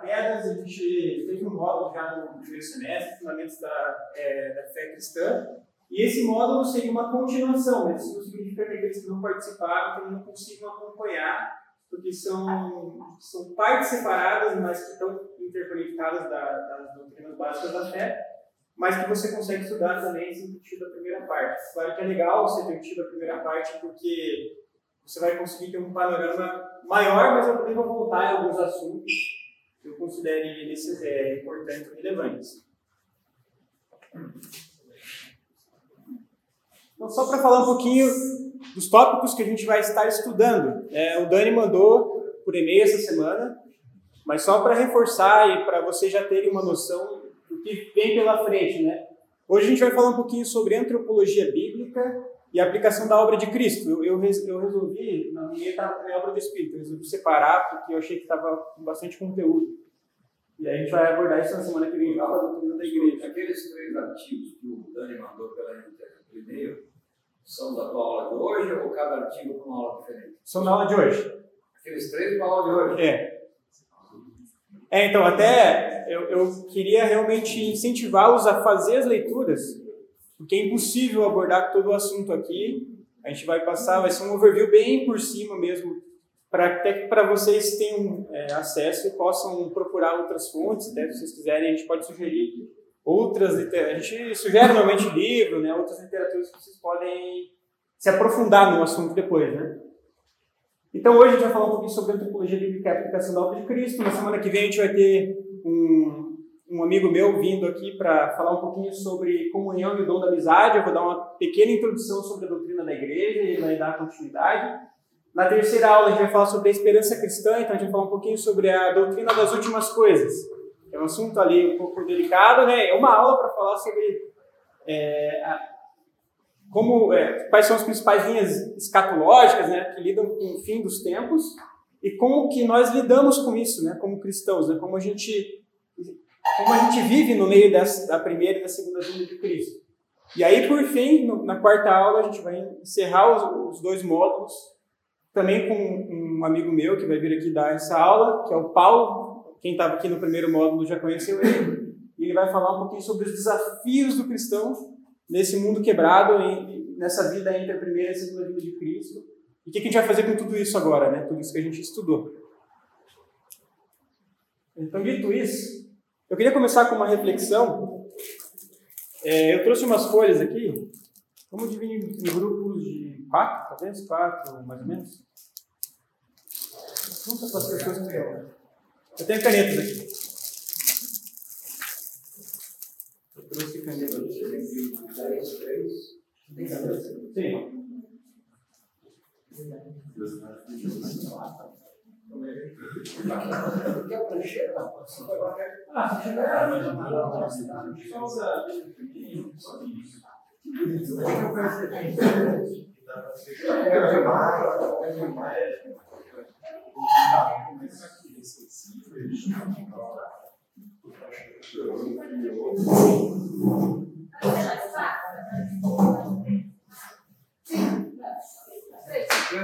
quedas, a gente fez um módulo já no primeiro semestre, Fundamentos da, é, da Fé Cristã, e esse módulo seria uma continuação, mas isso significa que aqueles que não participaram também não consigam acompanhar, porque são, são partes separadas, mas que estão interconectadas da, das doutrinas básicas da fé, mas que você consegue estudar também sem ter tido a primeira parte. Claro que é legal você ter tido a primeira parte, porque você vai conseguir ter um panorama maior, mas eu também vou voltar em alguns assuntos que eu considere esses, é, importantes e relevantes. Então, só para falar um pouquinho dos tópicos que a gente vai estar estudando. É, o Dani mandou por e-mail essa semana, mas só para reforçar e para vocês já terem uma noção do que vem pela frente, né? Hoje a gente vai falar um pouquinho sobre antropologia bíblica e a aplicação da obra de Cristo. Eu, eu, eu resolvi, na minha obra do Espírito, eu resolvi separar porque eu achei que estava com bastante conteúdo. E aí a gente vai abordar isso na semana que vem, já a doutrina da igreja. Aqueles três artigos que o Dani mandou pela e-mail são da tua aula de hoje ou cada artigo com uma aula diferente? São da aula de hoje. Aqueles três para a aula de hoje? É. É, então, até eu, eu queria realmente incentivá-los a fazer as leituras, porque é impossível abordar todo o assunto aqui. A gente vai passar, vai ser um overview bem por cima mesmo, para até que para vocês tenham é, acesso e possam procurar outras fontes, até se vocês quiserem, a gente pode sugerir outras a gente sugere normalmente livro, né, outras literaturas que vocês podem se aprofundar no assunto depois, né? Então hoje a gente vai falar um pouquinho sobre antropologia bíblica e aplicação da obra de Cristo. Na semana que vem a gente vai ter um, um amigo meu vindo aqui para falar um pouquinho sobre comunhão e o dom da amizade. Eu vou dar uma pequena introdução sobre a doutrina da igreja e vai dar continuidade. Na terceira aula a gente vai falar sobre a esperança cristã, então a gente vai falar um pouquinho sobre a doutrina das últimas coisas. É um assunto ali um pouco delicado, né? É uma aula para falar sobre é, a, como, é, quais são as principais linhas escatológicas, né, que lidam com o fim dos tempos e como que nós lidamos com isso, né, como cristãos, né, como a gente como a gente vive no meio dessa, da primeira e da segunda vinda de Cristo. E aí, por fim, no, na quarta aula, a gente vai encerrar os, os dois módulos, também com um amigo meu que vai vir aqui dar essa aula, que é o Paulo. Quem estava aqui no primeiro módulo já conheceu ele. E ele vai falar um pouquinho sobre os desafios do cristão nesse mundo quebrado, nessa vida entre a primeira e a segunda vida de Cristo. E o que a gente vai fazer com tudo isso agora, né? Tudo isso que a gente estudou. Então, dito isso, eu queria começar com uma reflexão. É, eu trouxe umas folhas aqui. Vamos dividir em grupos de quatro, talvez? Quatro, mais ou menos. Junta com as pessoas que eu. Eu tenho canetas aqui. Eu trouxe canetas. Sim. Porque a prancheta foi até. Ah, só usa só isso.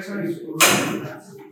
Thank you.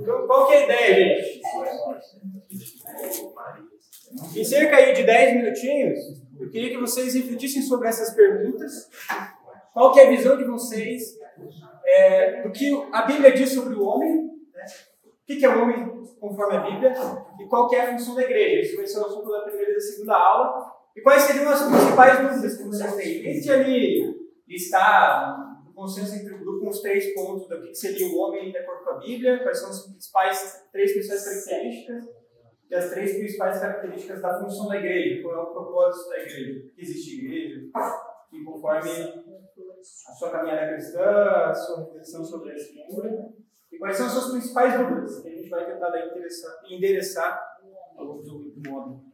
Então, qual que é a ideia, gente? Em cerca aí de 10 minutinhos, eu queria que vocês refletissem sobre essas perguntas. Qual que é a visão de vocês é, do que a Bíblia diz sobre o homem? Né? O que é o homem conforme a Bíblia? E qual que é a função da igreja? Isso vai ser o assunto da primeira e da segunda aula. E quais seriam as principais dúvidas que vocês têm? Tente ali listar o consenso entre o grupo os três pontos do que seria o homem de acordo com a Bíblia, quais são as principais, três principais características e as três principais características da função da igreja, qual é o propósito da igreja, que existe igreja, e conforme a sua caminhada cristã, a sua reflexão sobre a escritura, e quais são as suas principais dúvidas, que a gente vai tentar endereçar, endereçar ao longo do módulo.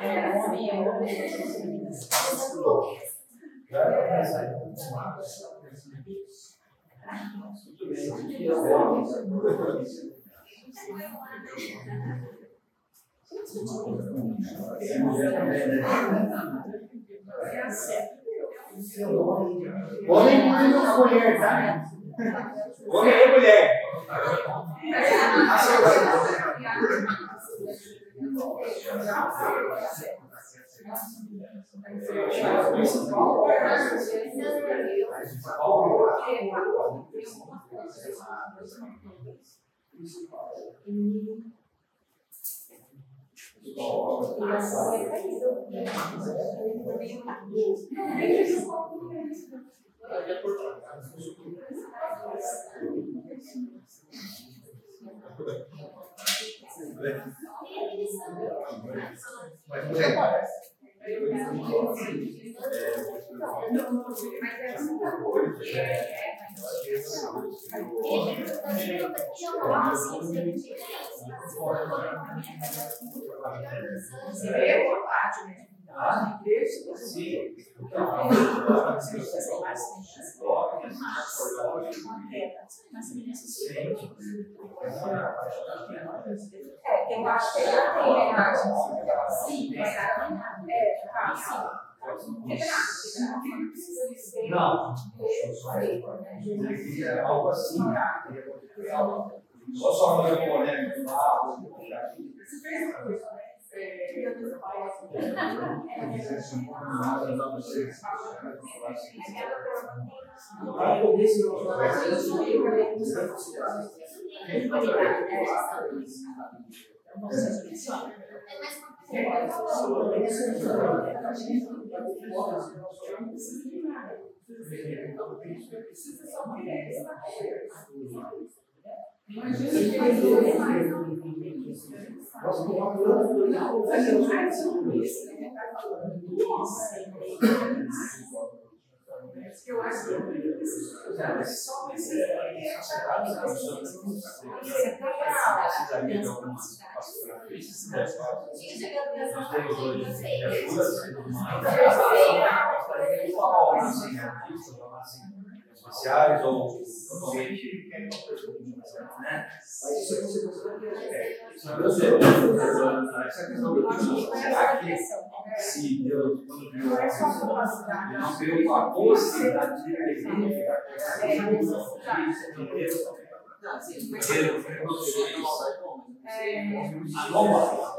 É, assim, muito. Homem não mulher, tá? Homem é mulher principal é principal Mas não parece. Você não a parte, né? Tá? Você, que você tem que tem. Sim, tem. É, tá, sim. Não. Seria algo assim. Só só fazer um boneco. Você fez uma coisa, né? Para poder se relacionar com as pessoas, é um processo que funciona. É mais complicado. Então, precisa ser uma mulher. Nós colocamos eu acho que é só esse Thank you sociais ou totalmente. Né? Mas isso é você da é. você, é questão do. Será que se Deus, quando viu a pessoa, não viu a possibilidade de verificar a questão não, sim, mas... É... Anômala.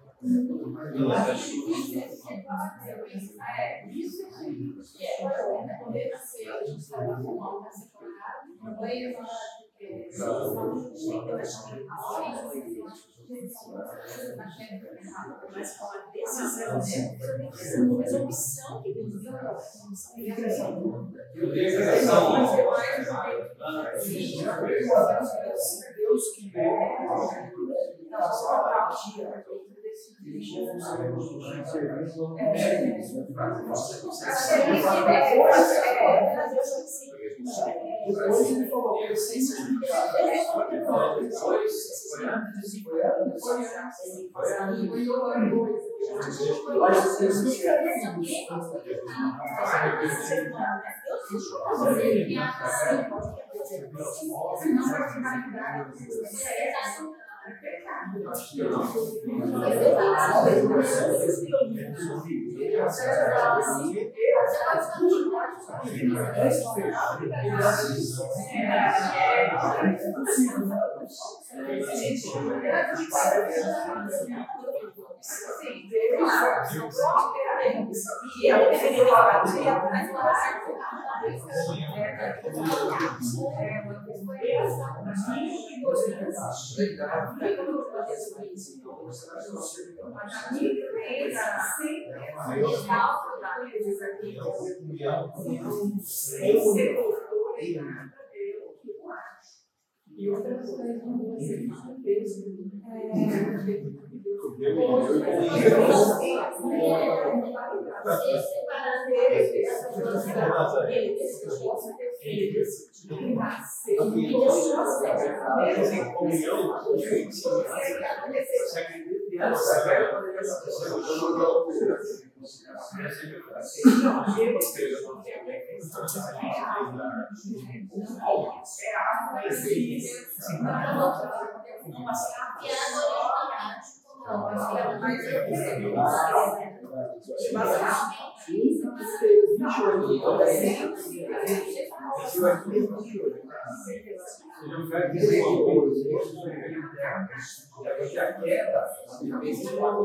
Mas com a decisão dele, mas a opção que Deus deu, a opção que é deu. Deus que deu. Não, só a. Depois ele falou que que eu falar, E outra coisa, você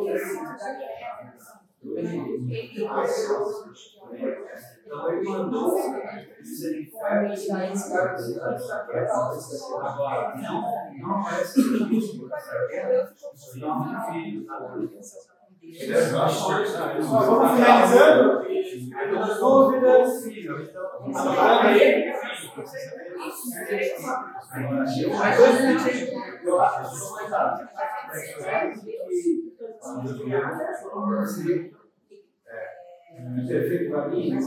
peso. Então ele mandou Agora, não, não aparece. Não, filho. Vamos finalizando. Dúvidas? Mais dois minutinhos. Eu acho que. Perfeito para mim, mas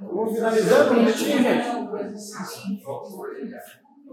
Vamos finalizando um minutinho, gente?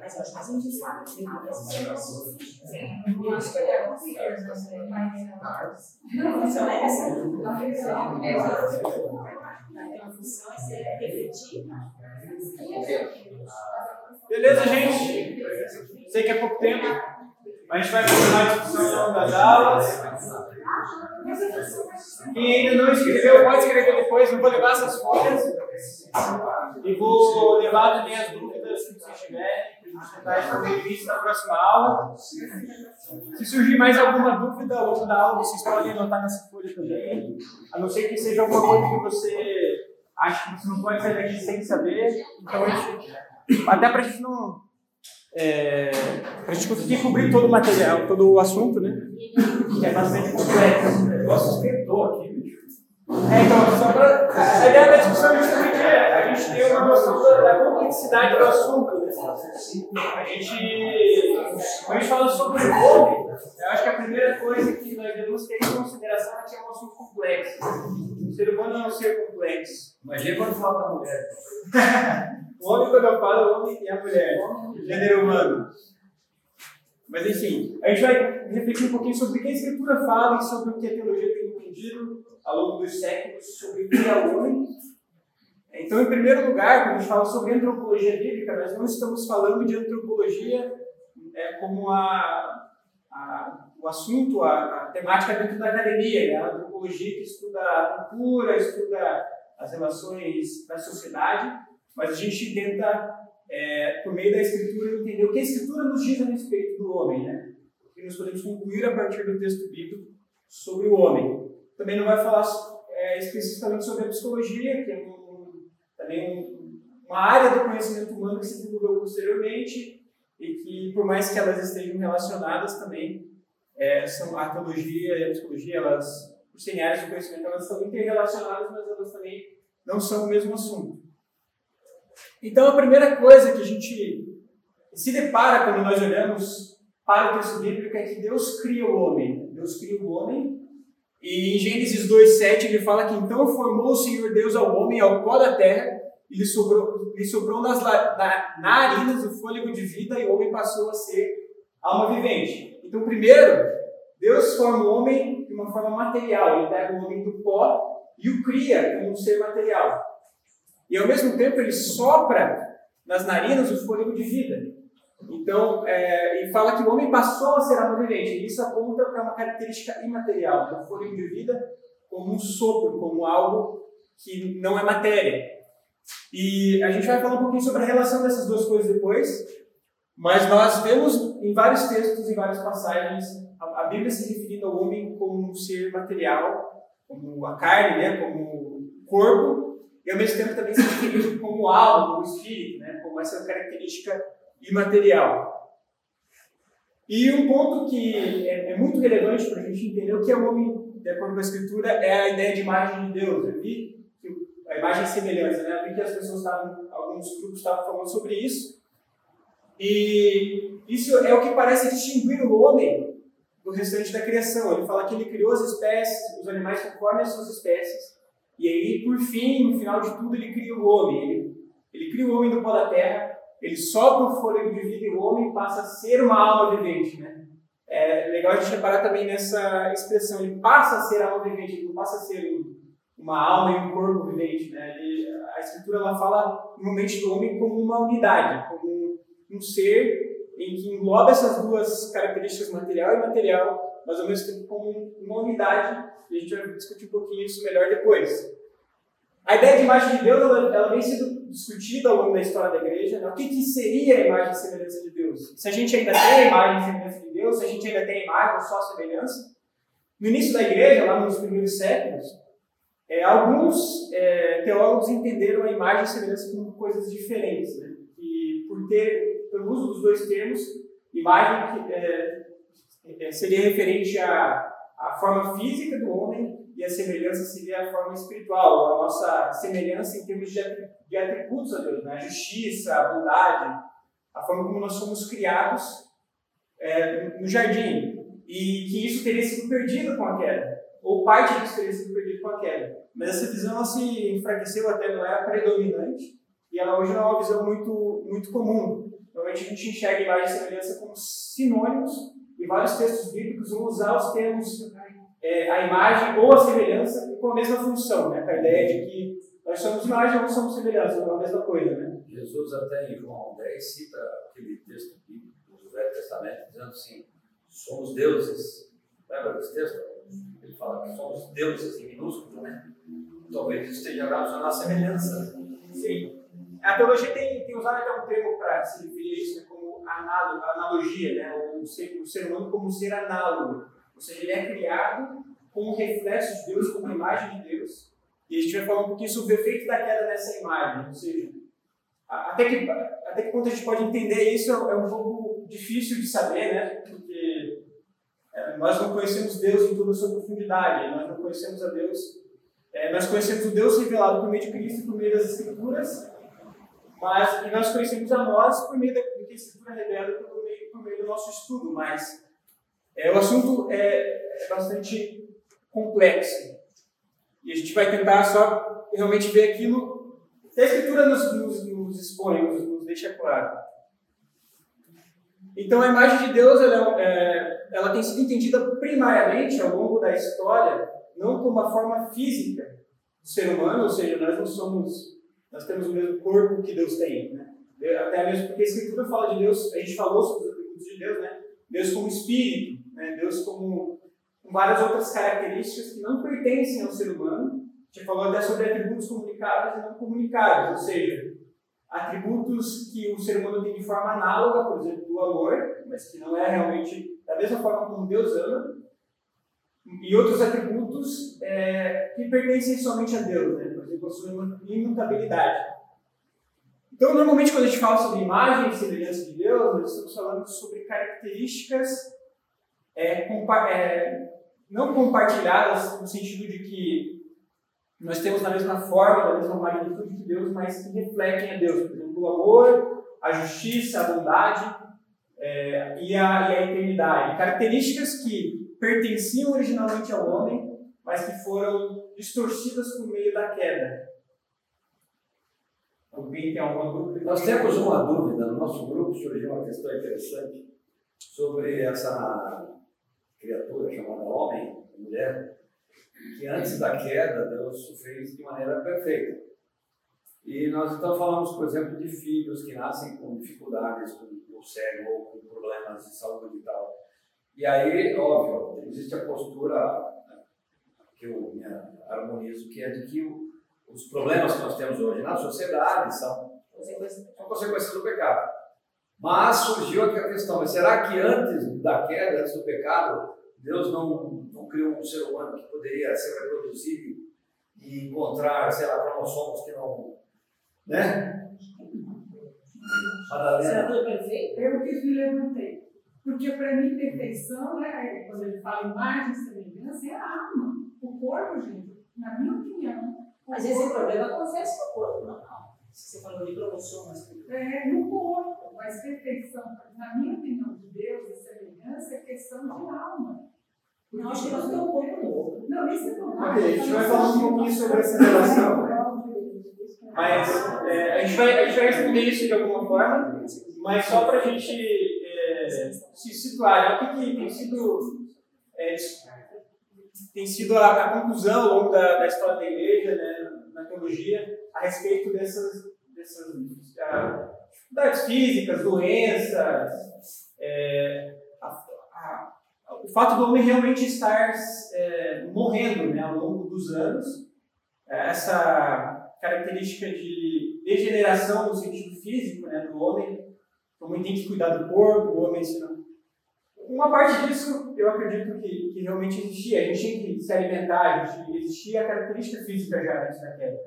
Mas eu acho que a gente sabe que Eu acho que ele é conselheiro, Não, a função é essa. A função é essa. A função é ser refletir. Beleza, gente? Sei que é pouco tempo. A gente vai continuar a discussão das aulas. Quem ainda não escreveu, pode escrever depois. Não vou levar essas folhas. E vou levar também as dúvidas que vocês tiverem. Para a gente tentar responder isso na próxima aula. Se surgir mais alguma dúvida ao longo da aula, vocês podem anotar nessa folha também. A não ser que seja alguma coisa que você acha que você não pode sair daqui sem saber. Então, gente, até para a gente não. É, para a gente conseguir cobrir todo o material, todo o assunto, né? Que é bastante complexo. Nosso escritor aqui, bicho. É, então, só pra, a ideia da discussão justamente é a gente ter uma noção da, da complexidade do assunto. Né? A gente, quando a gente fala sobre o hobby, eu acho que a primeira coisa que nós devemos ter em consideração é que é um assunto complexo. O ser humano é um ser complexo. Imagina quando fala da mulher. O homem, quando eu falo, o homem e a mulher, gênero humano. Mas enfim, a gente vai refletir um pouquinho sobre o que a Escritura fala e sobre o que a teologia tem entendido ao longo dos séculos sobre o que é o homem. Então, em primeiro lugar, quando a gente fala sobre antropologia bíblica, nós não estamos falando de antropologia é, como a, a, o assunto, a, a, temática dentro da academia, né? a antropologia que estuda a cultura, estuda as relações da sociedade, mas a gente tenta, é, por meio da escritura, entender o que a escritura nos diz a respeito do homem, né? Que nós podemos concluir a partir do texto bíblico sobre o homem. Também não vai falar é, especificamente sobre a psicologia, que é um, também uma área do conhecimento humano que se desenvolveu posteriormente e que, por mais que elas estejam relacionadas também, é, são a teologia e a psicologia, elas, por serem áreas do conhecimento, elas estão interrelacionadas, mas elas também não são o mesmo assunto. Então, a primeira coisa que a gente se depara quando nós olhamos para o texto bíblico é que Deus cria o homem. Deus cria o homem e em Gênesis 2,7 ele fala que então formou o Senhor Deus ao homem ao pó da terra e lhe sobrou, lhe sobrou nas na, narinas o fôlego de vida e o homem passou a ser alma vivente. Então, primeiro, Deus forma o homem de uma forma material. Ele pega o homem do pó e o cria como um ser material. E ao mesmo tempo ele sopra nas narinas o fôlego de vida. Então, é, e fala que o homem passou a ser alma vivente. E isso aponta para uma característica imaterial, o fôlego de vida como um sopro, como algo que não é matéria. E a gente vai falar um pouquinho sobre a relação dessas duas coisas depois, mas nós vemos em vários textos e várias passagens a, a Bíblia se referindo ao homem como um ser material, como a carne, né, como corpo, e ao mesmo tempo também se referindo como alma, como espírito, né, como essa característica imaterial. E um ponto que é, é muito relevante para a gente entender o que é o homem, de acordo com a Escritura, é a ideia de imagem de Deus. Eu vi a imagem e semelhança, né? Eu vi que as pessoas estavam, alguns grupos estavam falando sobre isso. E isso é o que parece distinguir o homem do restante da criação. Ele fala que ele criou as espécies, os animais conforme as suas espécies. E aí, por fim, no final de tudo, ele cria o homem. Ele, ele cria o homem do pó da terra, ele sopra o fôlego de vida e o homem passa a ser uma alma vivente, né? É legal a gente reparar também nessa expressão, ele passa a ser alma vivente, ele não passa a ser um, uma alma e um corpo vivente, né? Ele, a escritura ela fala no momento do homem como uma unidade, como um ser em que engloba essas duas características material e material, mas ao mesmo tempo como uma unidade, e a gente vai discutir um pouquinho isso melhor depois. A ideia de imagem de Deus ela, ela vem sendo discutida ao longo da história da igreja. Né? O que, que seria a imagem e semelhança de Deus? Se a gente ainda tem a imagem e semelhança de Deus, se a gente ainda tem a imagem ou só a semelhança. No início da igreja, lá nos primeiros séculos, é, alguns é, teólogos entenderam a imagem e semelhança como coisas diferentes. Né? E por ter, pelo uso dos dois termos, imagem é, seria referente à, à forma física do homem e a semelhança seria a forma espiritual, a nossa semelhança em termos de atributos a Deus, né? a justiça, a bondade, a forma como nós somos criados é, no jardim. E que isso teria sido perdido com a queda, ou parte disso teria sido perdido com a queda. Mas essa visão ela se enfraqueceu até, não era predominante, e ela hoje não é uma visão muito, muito comum. Normalmente a gente enxerga imagem e semelhança como sinônimos, e vários textos bíblicos vão usar os termos é, a imagem ou a semelhança com a mesma função, né? com a ideia de que nós somos imagem ou somos semelhança, é a mesma coisa. Né? Jesus, até em João 10, cita aquele texto bíblico do Velho Testamento, dizendo assim: somos deuses. Lembra desse texto? Ele fala que somos deuses em minúsculo, né? Talvez isso esteja relacionado à semelhança. Sim. A teologia tem, tem usado até um termo para se referir a isso, né, análogo, analogia, né? o, ser, o ser humano como ser análogo. Ou seja, ele é criado como um reflexo de Deus, como uma imagem de Deus. E a gente vai falar um pouquinho sobre o efeito da queda nessa imagem. Ou seja, até que, até que ponto a gente pode entender isso é um pouco difícil de saber, né? Porque é, nós não conhecemos Deus em toda a sua profundidade, nós não conhecemos a Deus. É, nós conhecemos o Deus revelado por meio de Cristo, por meio das Escrituras, mas e nós conhecemos a nós por meio da a Escritura revela por meio, por meio do nosso estudo. Mas é, o assunto é, é bastante complexo. E a gente vai tentar só realmente ver aquilo que a Escritura nos, nos, nos expõe, nos, nos, deixa claro. Então, a imagem de Deus ela, é, ela tem sido entendida primariamente ao longo da história, não como uma forma física do ser humano, ou seja, nós não somos, nós temos o mesmo corpo que Deus tem. Né? Até mesmo porque a Escritura fala de Deus, a gente falou sobre atributos de Deus, né? Deus como espírito, né? Deus como com várias outras características que não pertencem ao ser humano. A gente falou até sobre atributos comunicáveis e não comunicáveis, ou seja, atributos que o ser humano tem de forma análoga, por exemplo, o amor, mas que não é realmente da mesma forma como Deus ama, e outros atributos é, que pertencem somente a Deus, né? Exemplo, a sua imutabilidade. Então, normalmente, quando a gente fala sobre imagem e semelhança de Deus, nós estamos falando sobre características é, compa é, não compartilhadas no sentido de que nós temos da mesma forma, da mesma magnitude que Deus, mas que refletem a Deus. Por exemplo, o amor, a justiça, a bondade é, e, a, e a eternidade. Características que pertenciam originalmente ao homem, mas que foram distorcidas por meio da queda. Alguém tem alguma dúvida? Nós temos uma dúvida, no nosso grupo surgiu uma questão interessante sobre essa criatura chamada homem, mulher, que antes da queda Deus fez de maneira perfeita. E nós então falamos, por exemplo, de filhos que nascem com dificuldades, com o cérebro ou com problemas de saúde e tal. E aí, óbvio, existe a postura que eu me harmonizo, que é de que o, os problemas que nós temos hoje na sociedade são, são consequências do pecado. Mas surgiu aqui a questão, mas será que antes da queda, antes do pecado, Deus não, não criou um ser humano que poderia se reproduzir e encontrar, sei lá, cromossomos que não. Né? Madalena. Será tudo perfeito? Eu que me levantei. Porque para mim, perfeição, né, quando ele fala imagem e semelhança, é a alma. O corpo, gente, na minha opinião. Mas esse problema acontece no corpo, não, não. Você falou de cromossomos. É, no corpo. Mas perfeição, na minha opinião, de Deus e semelhança, é questão de alma. Não, acho que nós temos um corpo novo. Não, isso não. Ok, a gente vai falar um pouquinho sobre essa relação. Mas é, a, gente vai, a gente vai responder isso de alguma forma, mas só para a gente é, se situar. O que, que tem sido, é, tem sido a, a, conclusão ao longo da, da história da igreja, né, na teologia, a respeito dessas, dessas uh, dificuldades físicas, doenças, é, a, o fato do homem realmente estar é, morrendo né, ao longo dos anos, é, essa característica de degeneração no sentido físico né, do homem, o homem tem que cuidar do corpo, o homem se. Uma parte disso eu acredito que, que realmente existia. A gente tinha que se alimentar, a gente, existia a característica física já antes da queda.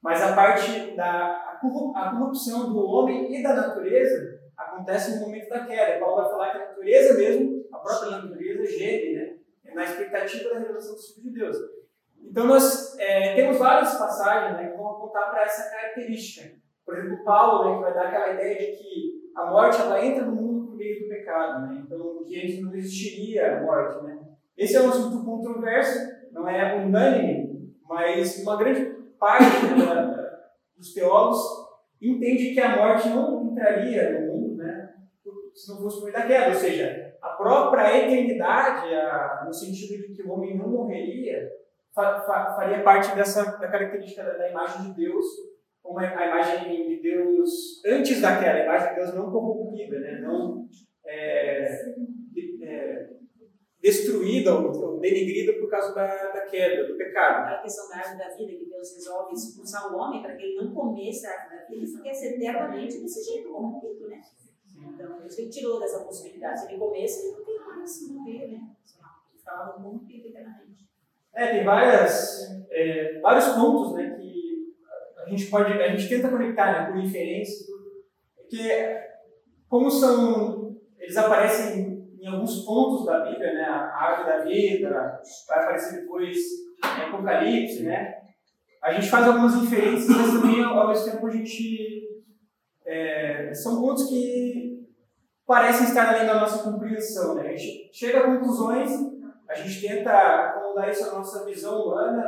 Mas a parte da a corrupção do homem e da natureza acontece no momento da queda. Paulo vai falar que a natureza mesmo, a própria natureza, geme, né? É na expectativa da revelação do Filho de Deus. Então, nós é, temos várias passagens né, que vão apontar para essa característica. Por exemplo, Paulo, né, que vai dar aquela ideia de que a morte ela entra no mundo do pecado. Né? Então, que antes não existiria a morte. Né? Esse é um assunto controverso, não é unânime, mas uma grande parte né, dos teólogos entende que a morte não entraria no mundo né, se não fosse por da queda. Ou seja, a própria eternidade, a, no sentido de que o homem não morreria, fa, fa, faria parte dessa da característica da, da, imagem de Deus, como a, a, imagem de Deus antes da queda, a imagem de Deus não corrompida, né, não é, é, destruída ou, denigrida por causa da, da queda, do pecado. A questão da árvore da vida, que Deus resolve expulsar o homem para que ele não comesse a árvore da vida, ele quer ser eternamente desse jeito corrompido, né? Então, ele tirou dessa possibilidade. Se ele comesse, ele não tem mais morrer, né? Ficava corrompido eternamente. É, tem várias, é, vários pontos né, que a gente pode, a gente tenta conectar né, por inferência, porque como são, eles aparecem em alguns pontos da Bíblia, né? A árvore da vida, vai aparecer depois em Apocalipse, né? A gente faz algumas inferências, mas também ao mesmo tempo a gente é, são pontos que parecem estar além da nossa compreensão, né? A gente chega a conclusões, a gente tenta acomodar isso à nossa visão humana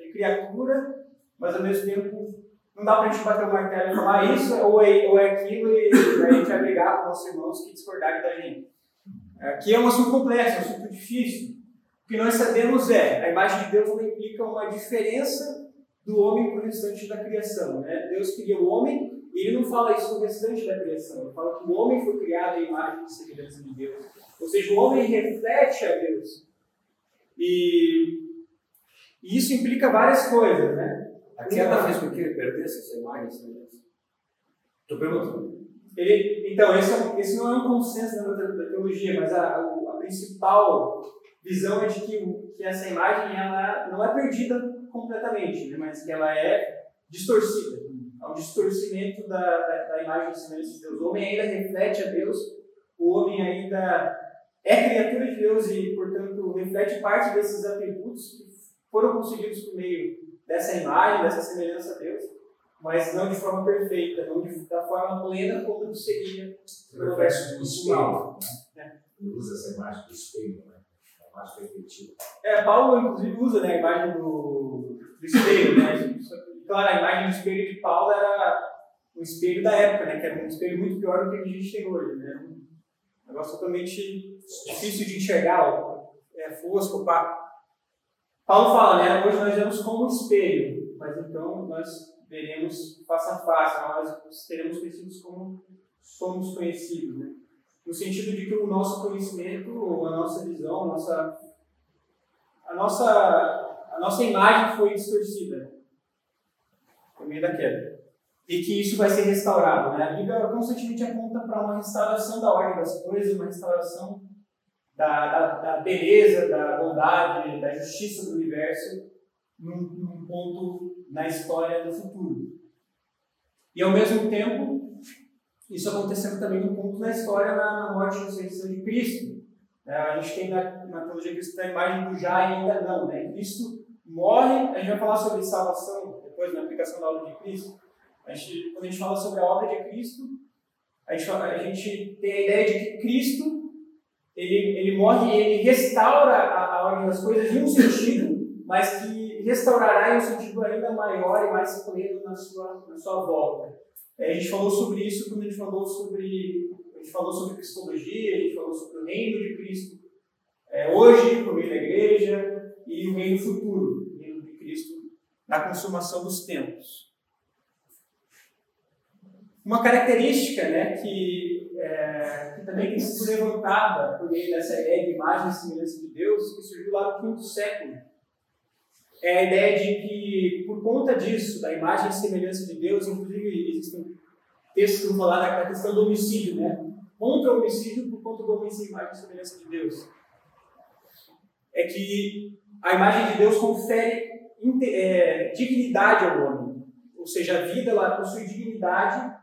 de criatura, mas ao mesmo tempo não dá para a gente bater o martelo e falar isso ou é, ou é aquilo e a gente vai brigar com nossos irmãos que discordarem da gente. Aqui é um assunto complexo, é um assunto difícil. O que nós sabemos é, a imagem de Deus implica uma diferença do homem para o restante da criação. Né? Deus cria o homem e ele não fala isso com o restante da criação. Ele fala que o homem foi criado à imagem e semelhança de Deus. Ou seja, o homem reflete a Deus. E, e isso implica várias coisas, né? A queda fez com que ele perdesse essa imagem? Estou perguntando. Ele, então, esse, é, esse não é um consenso da, da teologia, mas a, a principal visão é de que, que essa imagem ela não é perdida completamente, né, mas que ela é distorcida. Há um distorcimento da, da, da imagem e semelhança de Deus. O homem ainda reflete a Deus, o homem ainda é criatura de Deus e, portanto, reflete parte desses atributos que foram conseguidos por meio dessa imagem, dessa semelhança a Deus, mas não de forma perfeita, não de, da forma plena como seria o verso do espelho. Né? Usa essa imagem do espelho, né? a imagem perfeitiva. É, Paulo, inclusive, usa né, a imagem do, do espelho. Né? Claro, a imagem do espelho de Paulo era um espelho da época, né? que era um espelho muito pior do que a gente tem hoje. Né? Um negócio totalmente difícil de enxergar, é fosco, pá. Paulo fala, né? Hoje nós vemos como um espelho, mas então nós veremos face a face, nós teremos conhecidos como somos conhecidos, né? No sentido de que o nosso conhecimento, a nossa visão, a nossa, a nossa, a nossa imagem foi distorcida por meio da queda. E que isso vai ser restaurado. Né? A Bíblia constantemente aponta para uma restauração da ordem das coisas, uma restauração da, da, da beleza, da bondade, da justiça do universo num, num ponto na história do futuro. E ao mesmo tempo, isso acontecendo também num ponto na história na, na morte e ressurreição de Cristo. É, a gente tem na, na teologia cristã a imagem do já e ainda não. Né? Cristo morre, a gente vai falar sobre salvação depois na aplicação da obra de Cristo. A gente, quando a gente fala sobre a obra de Cristo, a gente, a gente tem a ideia de que Cristo ele, ele morre e ele restaura a, a ordem das coisas em um sentido, mas que restaurará em um sentido ainda maior e mais pleno na sua, na sua volta. É, a gente falou sobre isso quando a gente falou sobre a gente falou sobre cristologia, a gente falou sobre o reino de Cristo é, hoje, por meio da igreja, e o reino futuro, o reino de Cristo na consumação dos tempos. Uma característica né, que é, que também tem sido levantada por meio dessa ideia de imagem e semelhança de Deus, que surgiu lá no quinto século. É a ideia de que, por conta disso, da imagem e semelhança de Deus, inclusive existem textos que vão falar da questão do homicídio, né? Contra o homicídio por conta do homem sem imagem e semelhança de Deus. É que a imagem de Deus confere é, dignidade ao homem. Ou seja, a vida ela possui dignidade,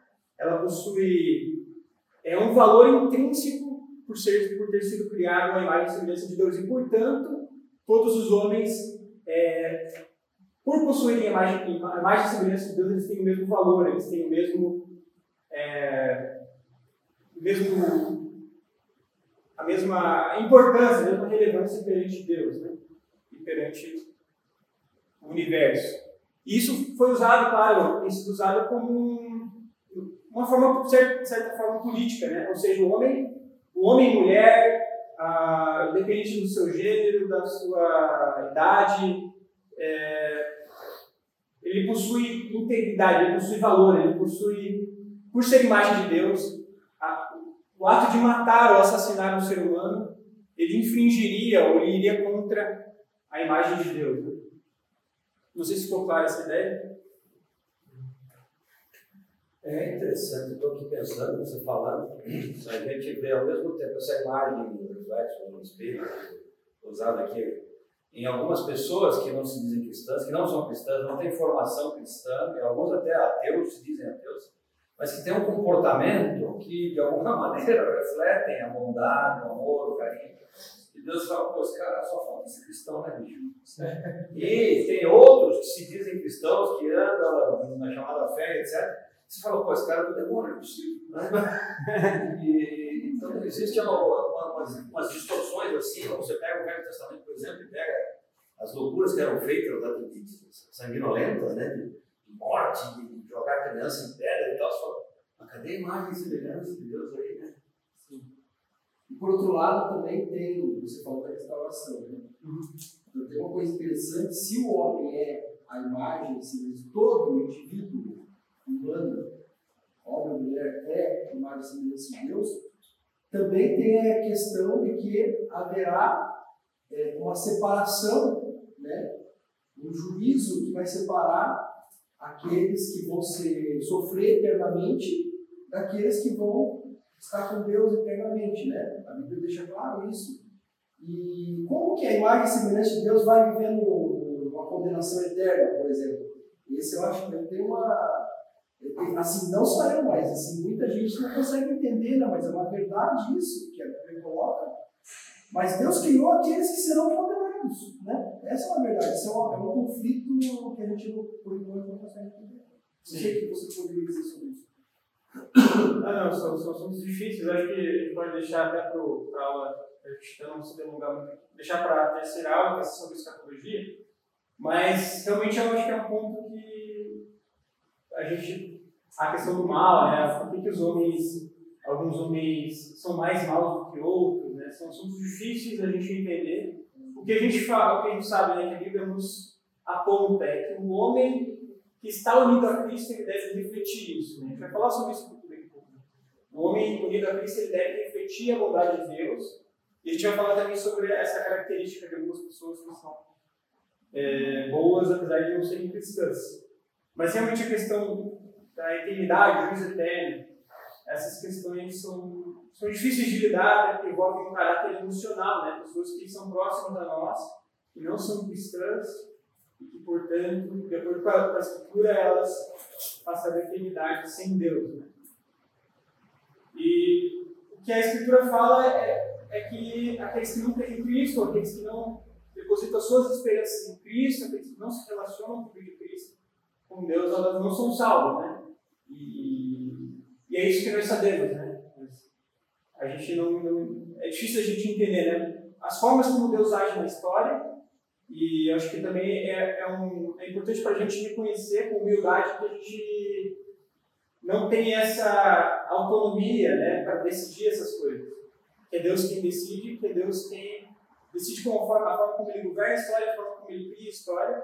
ela possui é um valor intrínseco por, ser, por ter sido criado a imagem e semelhança de Deus. E, portanto, todos os homens, é, por possuírem a imagem, a imagem e semelhança de Deus, eles têm o mesmo valor, eles têm o mesmo. É, mesmo a mesma importância, a mesma relevância perante Deus né? e perante o universo. Isso foi usado, claro, tem sido usado como uma forma, de certa forma, política, né? Ou seja, o homem, o homem e mulher, ah, independente do seu gênero, da sua idade, é, ele possui integridade, ele possui valor, ele possui, por ser imagem de Deus, a, o ato de matar ou assassinar um ser humano, ele infringiria ou ele iria contra a imagem de Deus. Né? Não sei se ficou clara essa ideia. É interessante, estou aqui pensando, você falando, a gente vê ao mesmo tempo essa imagem do reflexo no espelho, usada aqui em algumas pessoas que não se dizem cristãs, que não são cristãs, não têm formação cristã, e alguns até ateus se dizem ateus, mas que têm um comportamento que de alguma maneira refletem a bondade, o amor, o carinho. E Deus fala, pô, esse cara só falta ser cristão, né, bicho? E tem outros que se dizem cristãos, que andam na chamada fé, etc você fala, pô, esse cara é do demônio, é possível. Né? e, então, existem uma, uma, umas, umas, distorções assim, você pega o Velho Testamento, por exemplo, e pega as loucuras que eram feitas lá de, de, sanguinolentas, né? de, morte, de jogar criança em pedra e tal, você fala, mas cadê a imagem e semelhança de Deus aí, né? Sim. E por outro lado, também tem, você falou da restauração, né? Uhum. Então, tem uma coisa interessante, se o homem é a imagem assim, de todo o indivíduo humano, homem ou mulher, é imagem e semelhança de Deus, também tem a questão de que haverá é, uma separação, né, um juízo que vai separar aqueles que vão ser, sofrer eternamente daqueles que vão estar com Deus eternamente. Né? A Bíblia deixa claro isso. E como que a imagem semelhante de Deus vai vivendo uma condenação eterna, por exemplo? Esse eu acho que tem uma. Assim, não só eu, mas assim, muita gente não consegue entender, né? mas é uma verdade isso que a Bíblia coloca. Mas Deus criou aqueles que serão condenados. Né? Essa é uma verdade. Isso é um, é um conflito que a gente, por enquanto, não consegue entender. Não sei o que você poderia dizer sobre isso. Ah, não, são, são assuntos difíceis. Acho que a gente pode deixar até para a aula para não se delongar muito, deixar para a terceira aula, que é sobre escatologia, mas realmente eu acho que é um ponto que a gente, a questão do mal, né, por que, que os homens, alguns homens são mais maus do que outros, né, são assuntos difíceis a gente entender. O que a gente fala, o que a gente sabe, né, que a Bíblia nos aponta é que o homem que está unido a Cristo ele deve refletir isso. Né? A gente vai falar sobre isso daqui a pouco. O homem unido a Cristo ele deve refletir a bondade de Deus e a gente vai falar também sobre essa característica de algumas pessoas que são é, boas, apesar de não serem cristãs. Mas realmente a questão da eternidade, juízo eterno, essas questões são, são difíceis de lidar, porque envolvem um caráter emocional, né? pessoas que são próximas a nós, que não são cristãs, e que, portanto, de acordo com a, Escritura, elas passam a eternidade sem Deus. Né? E o que a Escritura fala é é que aqueles que não têm Cristo, aqueles que não depositam suas esperanças em Cristo, aqueles que não se relacionam com o Cristo, com Deus, elas não são salvas, né? E, e é isso que nós sabemos, né? A gente não, não, é difícil a gente entender, né? As formas como Deus age na história e acho que também é, é, um, é importante para a gente reconhecer com humildade que a gente não tem essa autonomia, né, para decidir essas coisas que é Deus quem decide, que é Deus quem decide conforme a forma como ele governa a história, a forma como ele cria a história.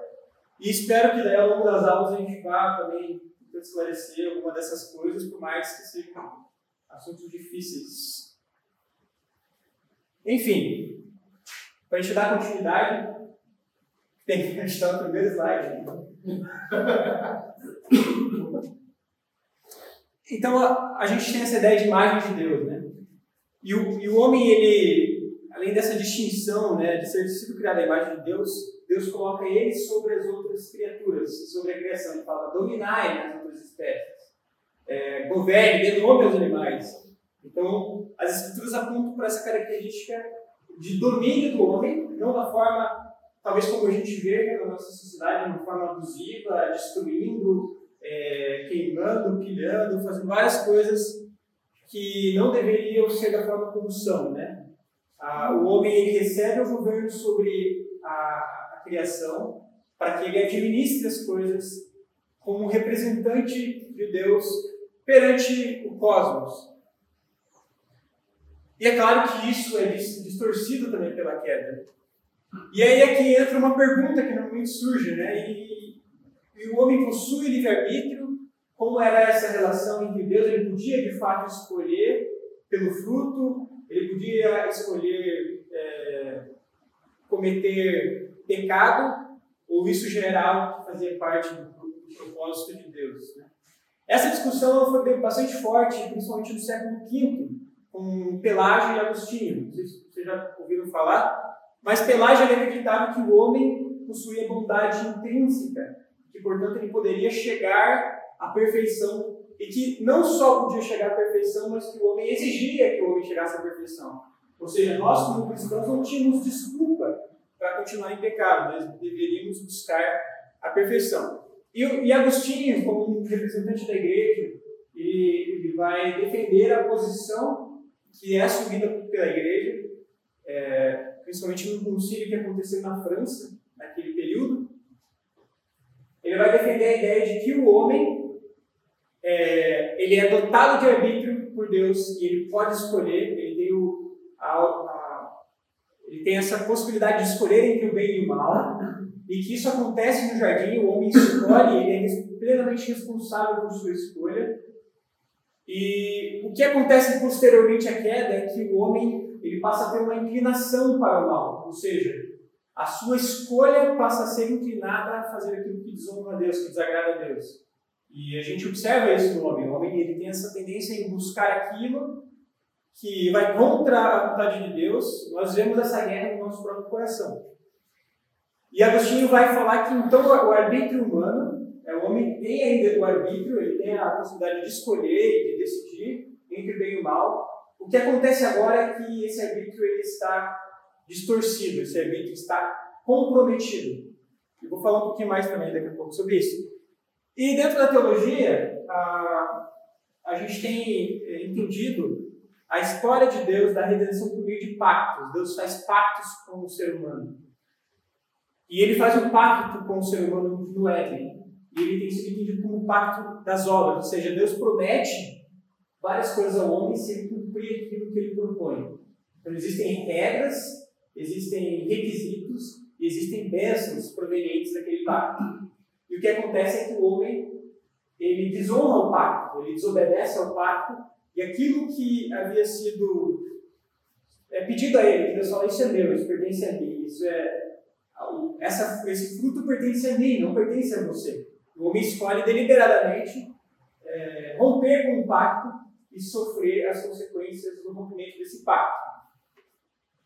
E espero que daí ao longo das aulas a gente vá também esclarecer alguma dessas coisas, por mais que sejam assuntos difíceis. Enfim, para a gente dar continuidade, tem que estar no primeiro slide. Então a, a gente tem essa ideia de imagem de Deus, né? E o, e o homem, ele, além dessa distinção né, de ser sido criado à imagem de Deus, Deus coloca ele sobre as outras criaturas, sobre a criação. Ele fala, dominai as outras espécies, é, governe, dê nome aos animais. Então, as escrituras apontam para essa característica de domínio do homem, não da forma, talvez como a gente vê na nossa sociedade, de uma forma abusiva, destruindo, é, queimando, pilhando, fazendo várias coisas que não deveriam ser da forma como são, né? Ah, o homem ele recebe o governo sobre criação para que ele administre as coisas como representante de Deus perante o cosmos. E é claro que isso é distorcido também pela queda. E aí é que entra uma pergunta que normalmente surge, né? E, e o homem possui livre-arbítrio, como era essa relação entre Deus, ele podia de fato escolher pelo fruto, ele podia escolher é, cometer pecado, ou isso geral que fazia parte do, do propósito de Deus. Né? Essa discussão foi bastante forte, principalmente no século V, com Pelágio e Agostinho. Não sei se vocês já ouviram falar, mas Pelágio acreditava que o homem possuía bondade intrínseca, que portanto ele poderia chegar a perfeição e que não só podia chegar à perfeição, mas que o homem exigia que o homem chegasse à perfeição. Ou seja, nós como cristãos não tínhamos desculpa continuar em pecado, nós deveríamos buscar a perfeição. E, e Agostinho, como representante da igreja, ele, ele vai defender a posição que é assumida pela igreja, é, principalmente no concílio que aconteceu na França, naquele período. Ele vai defender a ideia de que o homem é, ele é dotado de arbítrio por Deus e ele pode escolher, ele tem, o, a, ele tem essa possibilidade de escolher entre o bem e o mal, e que isso acontece no jardim, o homem escolhe, ele é plenamente responsável por sua escolha. E o que acontece posteriormente à queda é que o homem ele passa a ter uma inclinação para o mal, ou seja, a sua escolha passa a ser inclinada a fazer aquilo que desonra a Deus, que desagrada a Deus. E a gente observa isso no homem. O homem ele tem essa tendência em buscar aquilo que vai contra a vontade de Deus. Nós vemos essa guerra no nosso próprio coração. E Agostinho vai falar que então o arbítrio humano, é, o homem tem ainda o arbítrio, ele tem a possibilidade de escolher, de decidir entre bem e mal. O que acontece agora é que esse arbítrio ele está distorcido, esse arbítrio está comprometido. Eu vou falar um pouquinho mais também daqui a pouco sobre isso. E dentro da teologia, a, a gente tem é, entendido a história de Deus da redenção por meio de pactos. Deus faz pactos com o ser humano. E ele faz um pacto com o ser humano no Éden. E ele tem sido entendido como o pacto das obras. Ou seja, Deus promete várias coisas ao homem se ele cumprir aquilo que ele propõe. Então existem regras, existem requisitos existem bênçãos provenientes daquele pacto. E o que acontece é que o homem ele desonra o pacto, ele desobedece ao pacto e aquilo que havia sido é, pedido a ele, que Deus fala, isso é meu, isso pertence a mim, isso é essa, esse fruto pertence a mim, não pertence a você. O homem escolhe deliberadamente é, romper com o pacto e sofrer as consequências do rompimento desse pacto.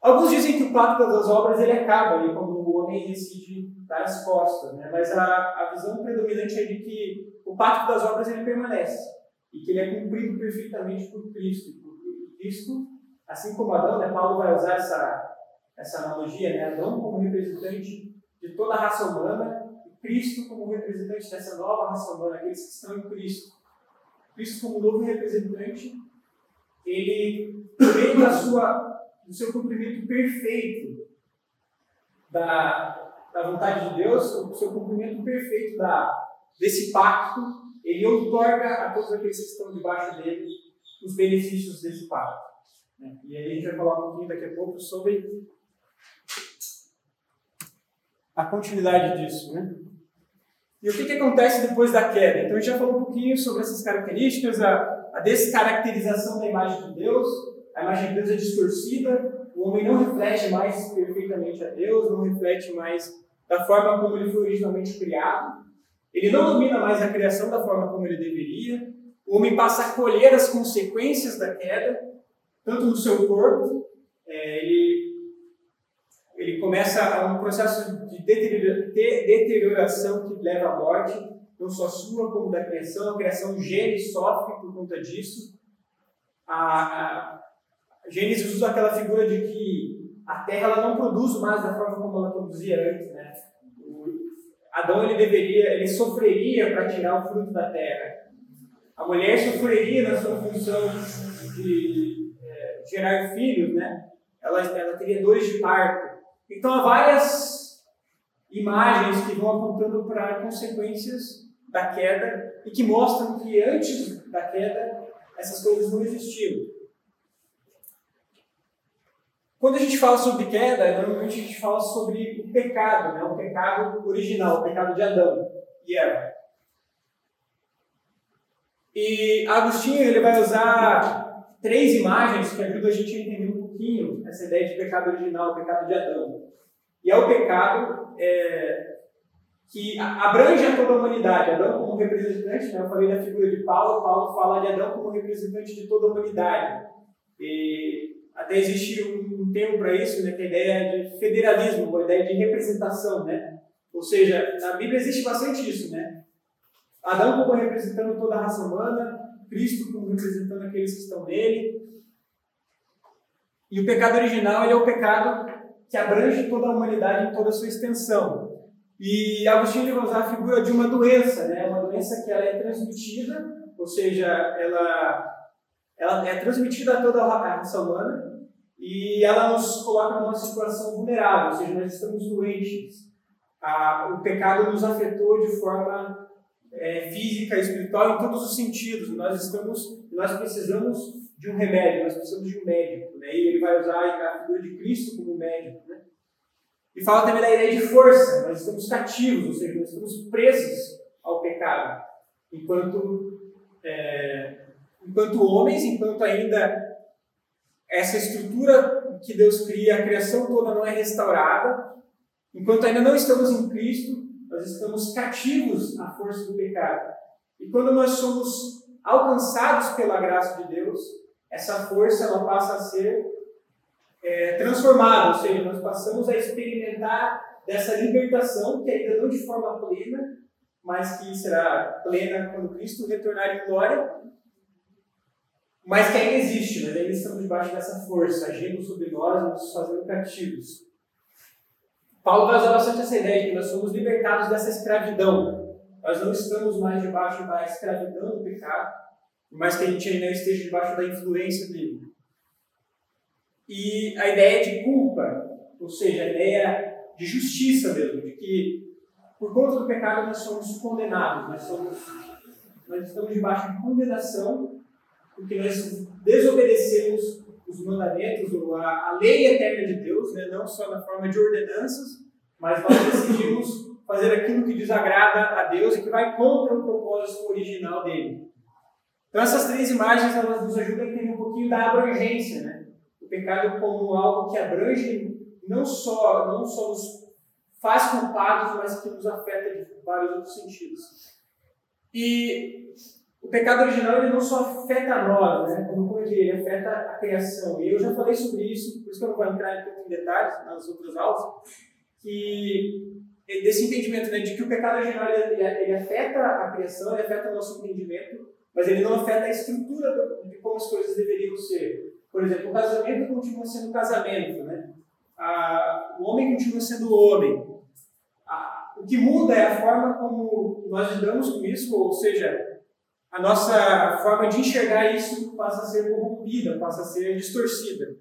Alguns dizem que o pacto das obras ele acaba ali quando o homem decide dar as costas, né? mas a, a visão predominante é de que o pacto das obras ele permanece e que ele é cumprido perfeitamente por Cristo. Por Cristo, assim como Adão, né? Paulo vai usar essa essa analogia, né? Adão como representante de toda a raça humana e Cristo como representante dessa nova raça humana, aqueles que estão em Cristo. Cristo como novo representante, ele, meio da sua, do seu cumprimento perfeito da, da vontade de Deus, o seu cumprimento perfeito da, desse pacto, ele outorga a todos aqueles que estão debaixo dele os benefícios desse pacto. E aí a gente vai falar um pouquinho daqui a pouco sobre a continuidade disso, né? E o que, que acontece depois da queda? Então a gente já falou um pouquinho sobre essas características, a, a descaracterização da imagem de Deus, a imagem de Deus é distorcida, o homem não reflete mais perfeitamente a Deus, não reflete mais da forma como ele foi originalmente criado, ele não domina mais a criação da forma como ele deveria, o homem passa a colher as consequências da queda, tanto no seu corpo, é, ele ele começa um processo de deterioração que leva à morte, não só sua como da criação. A criação Gênesis sofre por conta disso. A, a Gênesis usa aquela figura de que a terra ela não produz mais da forma como ela produzia antes, Adão ele deveria, ele sofreria para tirar o fruto da terra. A mulher sofreria na sua função de é, gerar filhos, né? Ela, ela teria dores de parto. Então há várias imagens que vão apontando para consequências da queda e que mostram que antes da queda essas coisas não existiam. Quando a gente fala sobre queda, normalmente a gente fala sobre o pecado, né? o pecado original, o pecado de Adão e Eva. E Agostinho ele vai usar três imagens que ajudam a gente a entender um pouquinho essa ideia de pecado original, o pecado de Adão. E é o pecado é, que abrange a toda a humanidade. Adão como representante, né? eu falei da figura de Paulo, Paulo fala de Adão como representante de toda a humanidade. E até existe um, termo para isso, né, que é a ideia de federalismo, a ideia de representação, né? Ou seja, na Bíblia existe bastante isso, né? Adão como representando toda a raça humana, Cristo como representando aqueles que estão nele, e o pecado original é o pecado que abrange toda a humanidade em toda a sua extensão. E Agostinho vai usar a figura de uma doença, né? uma doença que ela é transmitida, ou seja, ela, ela é transmitida a toda a raça humana e ela nos coloca numa situação vulnerável, ou seja, nós estamos doentes. o pecado nos afetou de forma é, física, espiritual, em todos os sentidos. Nós estamos, nós precisamos de um remédio, nós precisamos de um médico. Né? E ele vai usar a figura de Cristo como médico. Né? E fala também da ideia de força. Nós estamos cativos, ou seja, nós estamos presos ao pecado. Enquanto, é, enquanto homens, enquanto ainda essa estrutura que Deus cria, a criação toda não é restaurada, enquanto ainda não estamos em Cristo, nós estamos cativos à força do pecado. E quando nós somos alcançados pela graça de Deus, essa força ela passa a ser é, transformada, ou seja, nós passamos a experimentar dessa libertação, que ainda não de forma plena, mas que será plena quando Cristo retornar em glória, mas que ainda existe, nós ainda estamos debaixo dessa força, agindo sobre nós, nos fazendo cativos. Paulo vai usar bastante essa ideia de que nós somos libertados dessa escravidão. Nós não estamos mais debaixo da escravidão do pecado, mas que a gente ainda esteja debaixo da influência dele. E a ideia de culpa, ou seja, a ideia de justiça mesmo, de que por conta do pecado nós somos condenados, nós, somos, nós estamos debaixo de condenação, porque nós desobedecemos os mandamentos, a, a lei eterna de Deus, né? não só na forma de ordenanças, mas nós decidimos fazer aquilo que desagrada a Deus e que vai contra o propósito original dele. Então essas três imagens elas nos ajudam a entender um pouquinho da abrangência, né? O pecado como algo que abrange não só não só nos faz culpados, mas que nos afeta de vários outros sentidos. E o pecado original ele não só afeta nós, né? como eu diria, ele afeta a criação. E eu já falei sobre isso, por isso que eu não vou entrar em detalhes nas outras aulas, que desse entendimento né, de que o pecado original ele, ele afeta a criação, ele afeta o nosso entendimento, mas ele não afeta a estrutura de como as coisas deveriam ser. Por exemplo, o casamento continua sendo casamento, né? A, o homem continua sendo homem. A, o que muda é a forma como nós lidamos com isso, ou seja, a nossa forma de enxergar isso passa a ser corrompida, passa a ser distorcida.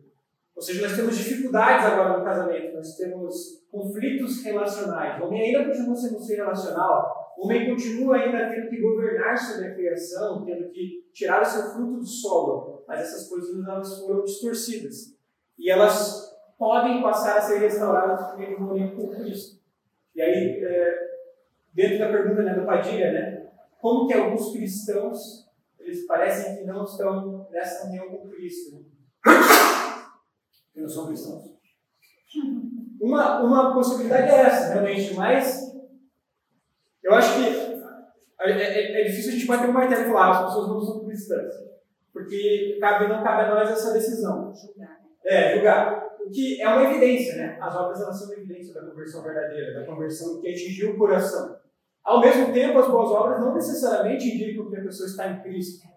Ou seja, nós temos dificuldades agora no casamento, nós temos conflitos relacionais. O homem ainda continua sendo um ser relacional, o homem continua ainda tendo que governar sobre a criação, tendo que tirar o seu fruto do solo, mas essas coisas elas foram distorcidas. E elas podem passar a ser restauradas por meio do com Cristo. E aí, é, dentro da pergunta né, do Padilha, né, como que alguns cristãos eles parecem que não estão nessa união com Cristo. Né? Que não são cristãos. Uma, uma possibilidade é essa, realmente, mas eu acho que é, é, é difícil a gente bater um martelo e falar ah, as pessoas não são cristãs. Porque cabe, não cabe a nós essa decisão. Julgar. É, julgar. O que é uma evidência, né? As obras elas são uma evidência da conversão verdadeira, da conversão que atingiu o coração. Ao mesmo tempo, as boas obras não necessariamente indicam que a pessoa está em Cristo.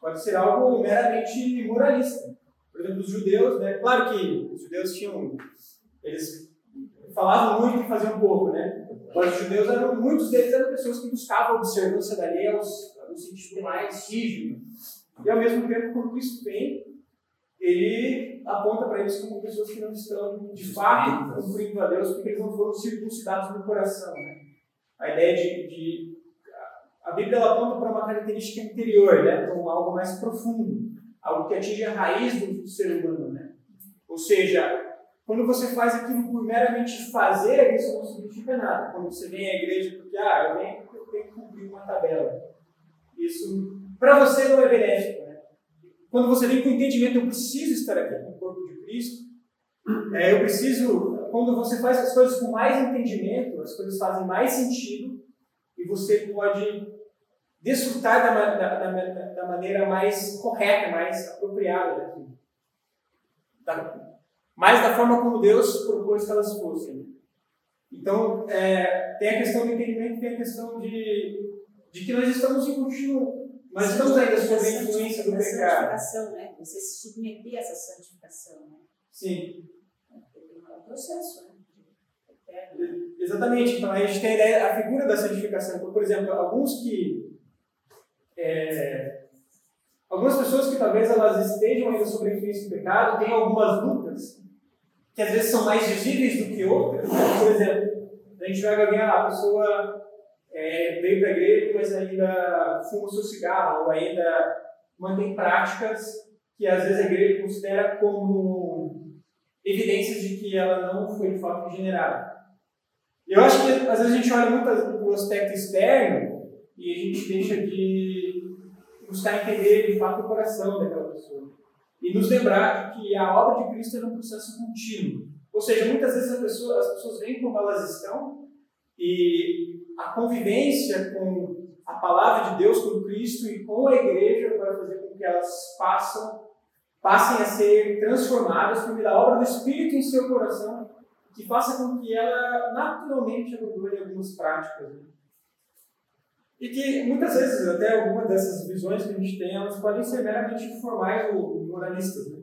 Pode ser algo meramente moralista. Por exemplo, os judeus, né? Claro que os judeus tinham. Eles falavam muito e faziam pouco, né? Mas os judeus eram, muitos deles eram pessoas que buscavam a observância da lei no sentido mais rígido. E ao mesmo tempo, quando Cristo vem, ele aponta para eles como pessoas que não estão de fato cumprindo a Deus, porque eles não foram circuncidados no coração, né? A ideia de, de a Bíblia ela aponta para uma característica interior, né? Então, algo mais profundo, algo que atinge a raiz do ser humano, né? Ou seja, quando você faz aquilo por meramente fazer, isso não significa nada. Quando você vem à igreja porque, ah, eu venho porque eu tenho que cumprir uma tabela. Isso, para você, não é benéfico, né? Quando você vem com o entendimento, eu preciso estar aqui no corpo de Cristo, é, eu preciso quando você faz as coisas com mais entendimento, as coisas fazem mais sentido e você pode desfrutar da, da, da, da maneira mais correta, mais apropriada daquilo. Da, mais da forma como Deus propôs que elas fossem. Então, é, tem a questão do entendimento, tem a questão de, de que nós estamos em contínuo, nós estamos ainda sob a influência do pecado. Santificação, né? Você se submeter a essa santificação, né? Sim processo, né? Exatamente. Então a gente tem a, ideia, a figura da santificação. Então, por exemplo, alguns que. É, algumas pessoas que talvez elas estejam ainda sob a influência do pecado têm algumas lutas que às vezes são mais visíveis do que outras. Por exemplo, a gente vai alguém, ah, a pessoa é, veio para a igreja, mas ainda fuma o seu cigarro, ou ainda mantém práticas que às vezes a igreja considera como evidências de que ela não foi de fato regenerada. Eu acho que às vezes a gente olha muito para o aspecto externo e a gente deixa de buscar entender de fato o coração daquela pessoa. E nos lembrar que a obra de Cristo é um processo contínuo. Ou seja, muitas vezes pessoa, as pessoas vêm como elas estão e a convivência com a palavra de Deus, com Cristo e com a igreja vai fazer com que elas passam, passem a ser transformadas da obra do Espírito em seu coração, que faça com que ela naturalmente abandone algumas práticas. Né? E que muitas vezes, até algumas dessas visões que a gente tem, elas podem ser meramente formais ou moralistas. Né?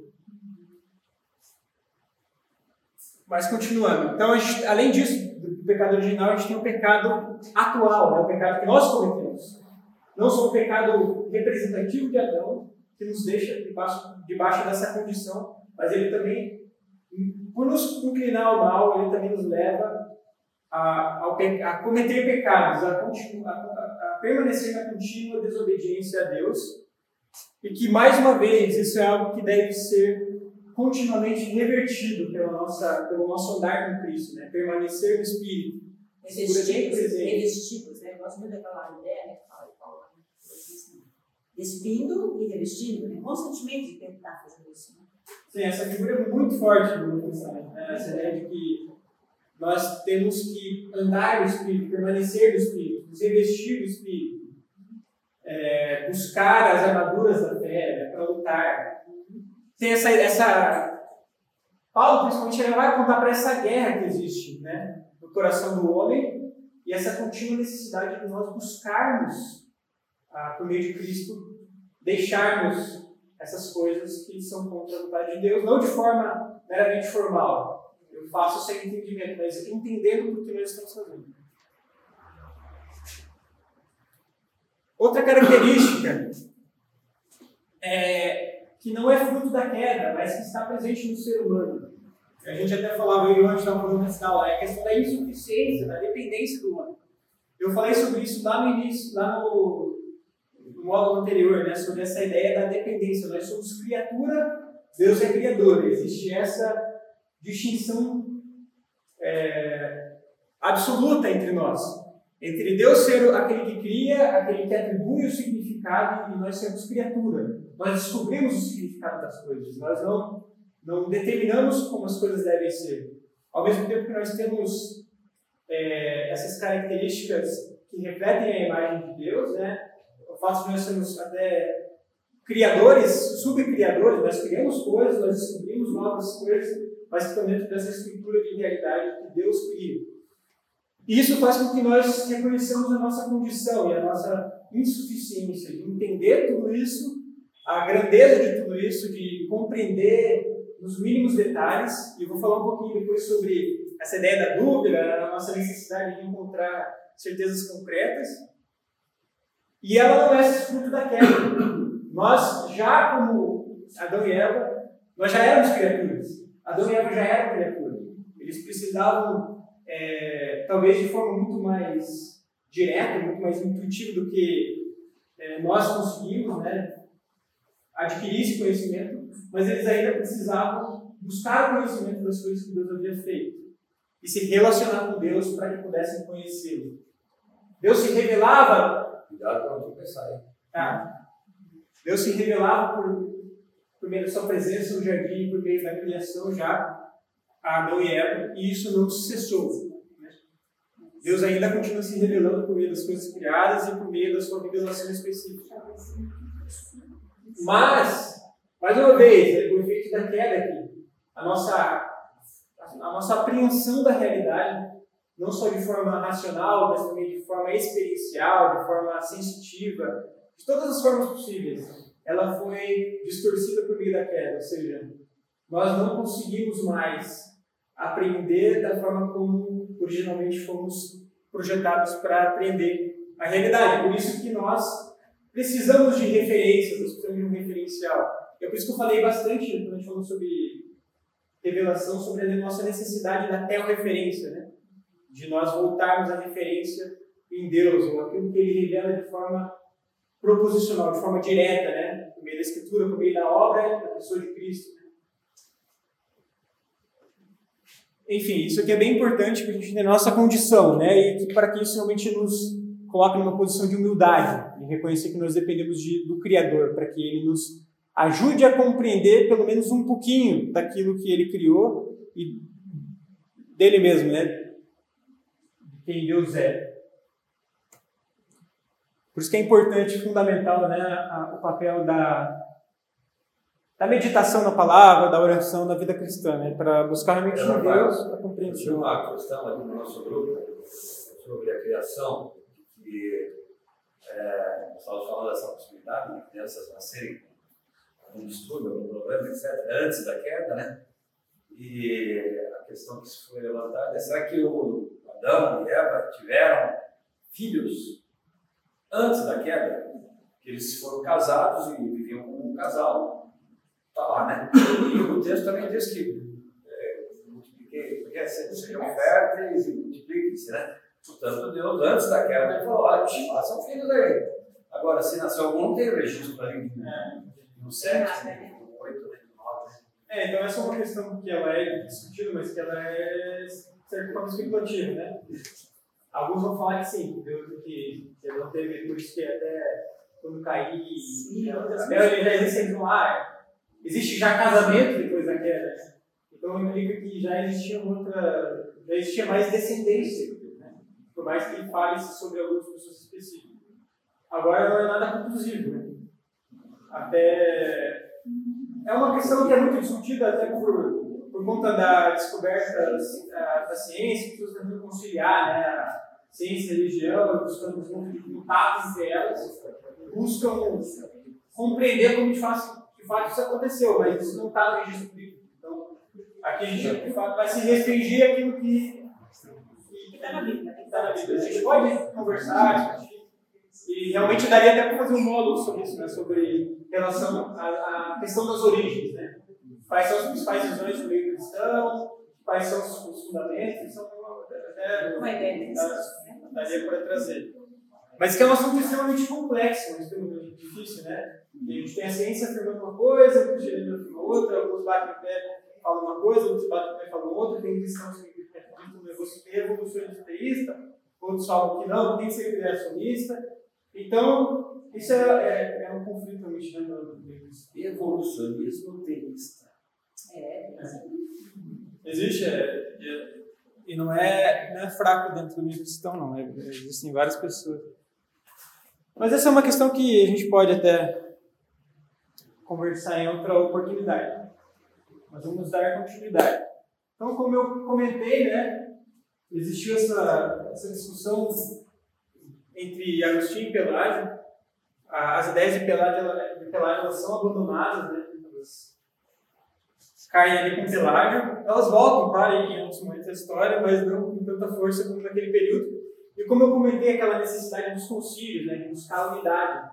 Mas continuando. Então, gente, além disso, do pecado original, a gente tem o pecado atual, né? o pecado que nós cometemos. Não só o pecado representativo de Adão, que nos deixa debaixo, debaixo dessa condição, mas ele também, por nos inclinar ao mal, ele também nos leva a, a, a cometer pecados, a, a, a permanecer na contínua desobediência a Deus. E que, mais uma vez, isso é algo que deve ser continuamente revertido pela nossa, pelo nosso andar com Cristo, né? permanecer no Espírito. Revestidos, revestidos, né? Eu gosto muito daquela ideia, né? Despindo e revestindo, né? Constantemente tentar fazer isso. Né? Sim, essa figura é muito forte no pensamento, né? essa ideia de que nós temos que andar no Espírito, permanecer no Espírito, nos revestir do Espírito, é, buscar as armaduras da fé né? para lutar, tem essa, essa. Paulo, principalmente, ele vai apontar para essa guerra que existe né, no coração do homem e essa contínua necessidade de nós buscarmos, ah, por meio de Cristo, deixarmos essas coisas que são contra a vontade de Deus, não de forma meramente formal. Eu faço sem entendimento, mas entendendo por que nós estamos fazendo. Outra característica é que não é fruto da queda, mas que está presente no ser humano. A gente até falava, eu antes nessa aula, é a questão da insuficiência, da dependência do homem. Eu falei sobre isso lá no início, lá no, no módulo anterior, né, sobre essa ideia da dependência. Nós somos criatura, Deus é criador. Existe essa distinção é, absoluta entre nós. Entre Deus ser aquele que cria, aquele que atribui o significado, e nós sermos criatura. Nós descobrimos o significado das coisas, nós não, não determinamos como as coisas devem ser. Ao mesmo tempo que nós temos é, essas características que refletem a imagem de Deus, né? Fato de nós sermos até criadores, subcriadores, nós criamos coisas, nós descobrimos novas coisas, mas que estão dentro dessa estrutura de realidade que Deus cria. E isso faz com que nós reconheçamos a nossa condição e a nossa insuficiência de entender tudo isso a grandeza de tudo isso, de compreender nos mínimos detalhes, e vou falar um pouquinho depois sobre essa ideia da dúvida, a nossa necessidade de encontrar certezas concretas. E ela não é fruto da queda. Nós, já como Adão e Eva, nós já éramos criaturas. Adão e Eva já eram criaturas. Eles precisavam, é, talvez de forma muito mais direta, muito mais intuitiva do que é, nós conseguimos, né? adquirir esse conhecimento, mas eles ainda precisavam buscar o conhecimento das coisas que Deus havia feito e se relacionar com Deus para que pudessem conhecê-lo. Deus se revelava. Cuidado para não pensar, hein? Ah, Deus se revelava por, por meio da sua presença no jardim, por meio da criação já a Adão e Eva, e isso não cessou. Né? Deus ainda continua se revelando por meio das coisas criadas e por meio da sua revelação específica. Mas, mais uma vez, o efeito da queda aqui, a nossa, a nossa apreensão da realidade, não só de forma racional, mas também de forma experiencial, de forma sensitiva, de todas as formas possíveis, ela foi distorcida por meio da queda. Ou seja, nós não conseguimos mais aprender da forma como originalmente fomos projetados para aprender a realidade. Por isso que nós Precisamos de referências, precisamos de um referencial. É por isso que eu falei bastante quando a gente falou sobre revelação, sobre a nossa necessidade da referência, né? De nós voltarmos à referência em Deus, ou aquilo que Ele revela de forma proposicional, de forma direta, né? por meio da Escritura, por meio da obra da pessoa de Cristo. enfim, isso aqui é bem importante para a gente entender nossa condição, né? E para que isso realmente nos coloque numa posição de humildade, e reconhecer que nós dependemos de, do Criador, para que Ele nos ajude a compreender pelo menos um pouquinho daquilo que Ele criou e dele mesmo, né? Quem Deus é. Por isso que é importante, fundamental, né, a, o papel da, da meditação na palavra, da oração na vida cristã, né, para buscar realmente em Deus a compreensão. Uma questão aqui no nosso grupo sobre a criação, que é, estávamos falando dessa possibilidade de crianças nascerem com um distúrbio, algum problema, etc., antes da queda, né? E a questão que foi levantada é: será que o Adão e Eva tiveram filhos antes da queda? Que eles foram casados e viviam como um casal. Está lá, né? E o texto também diz que é, multipliquei, porque sejam férteis e multipliquem-se, né? Portanto, Deus, antes da queda, ele falou: olha, façam filhos aí. Agora, se nasceu algum, não tem registro para ninguém. Né? No 7, no 8, no 9. É, então essa é uma questão que ela é discutida, mas que ela é, certa forma, especulativa, né? Alguns vão falar que sim, que, que não teve, por isso que até quando cair, ele já existe um ah, existe já casamento depois da queda. Então implica que já existia outra, já existia mais descendência, né? por mais que fale-se sobre algumas pessoas específicas. Agora não é nada conclusivo, né? Até é uma questão que é muito discutida até por, por conta da descoberta da, da ciência, pessoas tentando conciliar né, ciência e religião, buscando um contato entre elas, buscam compreender como de fato, de fato isso aconteceu, mas isso não está no registro bíblico. Então, aqui a gente de fato vai se restringir aquilo que está na Bíblia. Tá na. A gente pode conversar, e realmente daria até para fazer um módulo sobre isso, né, sobre relação à questão das origens, né? Quais são as principais visões do meio cristão, quais são os, fundamentos, são até uma ideia daria para trazer. Mas que é um assunto extremamente complexo, um difícil, né? E a gente tem a ciência afirmando uma coisa, o gerente afirma outra, alguns batem o pé falam uma coisa, outros batem o pé falam outra, tem cristãos que acreditam no evolucionismo teísta, outros falam que não, tem que ser criacionista. Então, isso é, é, é um conflito realmente dentro do Evolucionismo teísta. É, Existe, é, e não é, não é fraco dentro do meio cristão, não. É, existem várias pessoas. Mas essa é uma questão que a gente pode até conversar em outra oportunidade. Mas vamos dar continuidade. Então, como eu comentei, né, existiu essa, essa discussão entre Agostinho e Pelágio. As ideias de Pelágio, de Pelágio são abandonadas, né, elas caem ali com Pelágio. Elas voltam, claro, em outros momentos da história, mas não com tanta força como naquele período. E como eu comentei, aquela necessidade dos concílios, né, de buscar unidade.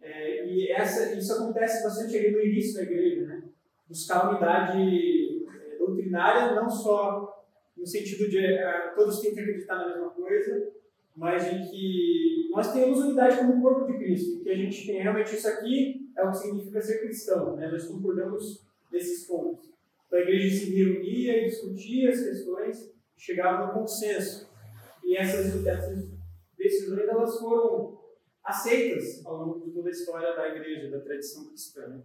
É, e essa, isso acontece bastante ali no início da igreja, né? buscar unidade é, doutrinária, não só no sentido de uh, todos têm que acreditar na mesma coisa, mas em que nós temos unidade como corpo de Cristo, que a gente tem realmente isso aqui é o que significa ser cristão, né? Nós concordamos nesses pontos. Então a igreja se reunia e discutia as questões, chegava no consenso. E essas, essas decisões elas foram aceitas ao longo de toda a história da igreja, da tradição cristã.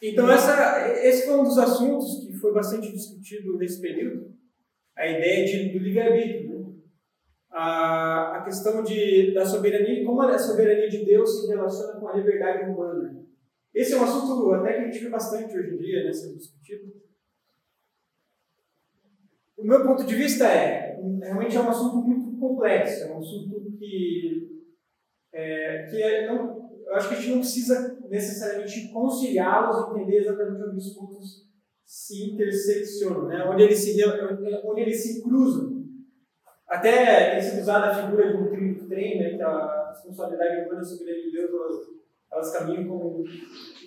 Então essa, esse foi um dos assuntos que foi bastante discutido nesse período, a ideia de, do livre-arbítrio a, a questão de, da soberania, como a soberania de Deus se relaciona com a liberdade humana. Esse é um assunto até que a gente vê bastante hoje em dia, né, sendo discutido. O meu ponto de vista é, realmente é um assunto muito complexo, é um assunto que, é, que é, não, eu acho que a gente não precisa necessariamente conciliá-los entender exatamente onde os pontos se interseccionam, né? onde, eles se, onde eles se cruzam. Até tem sido usada a figura de um trem, né, que a responsabilidade humana sobre de Deus, elas, elas caminham como o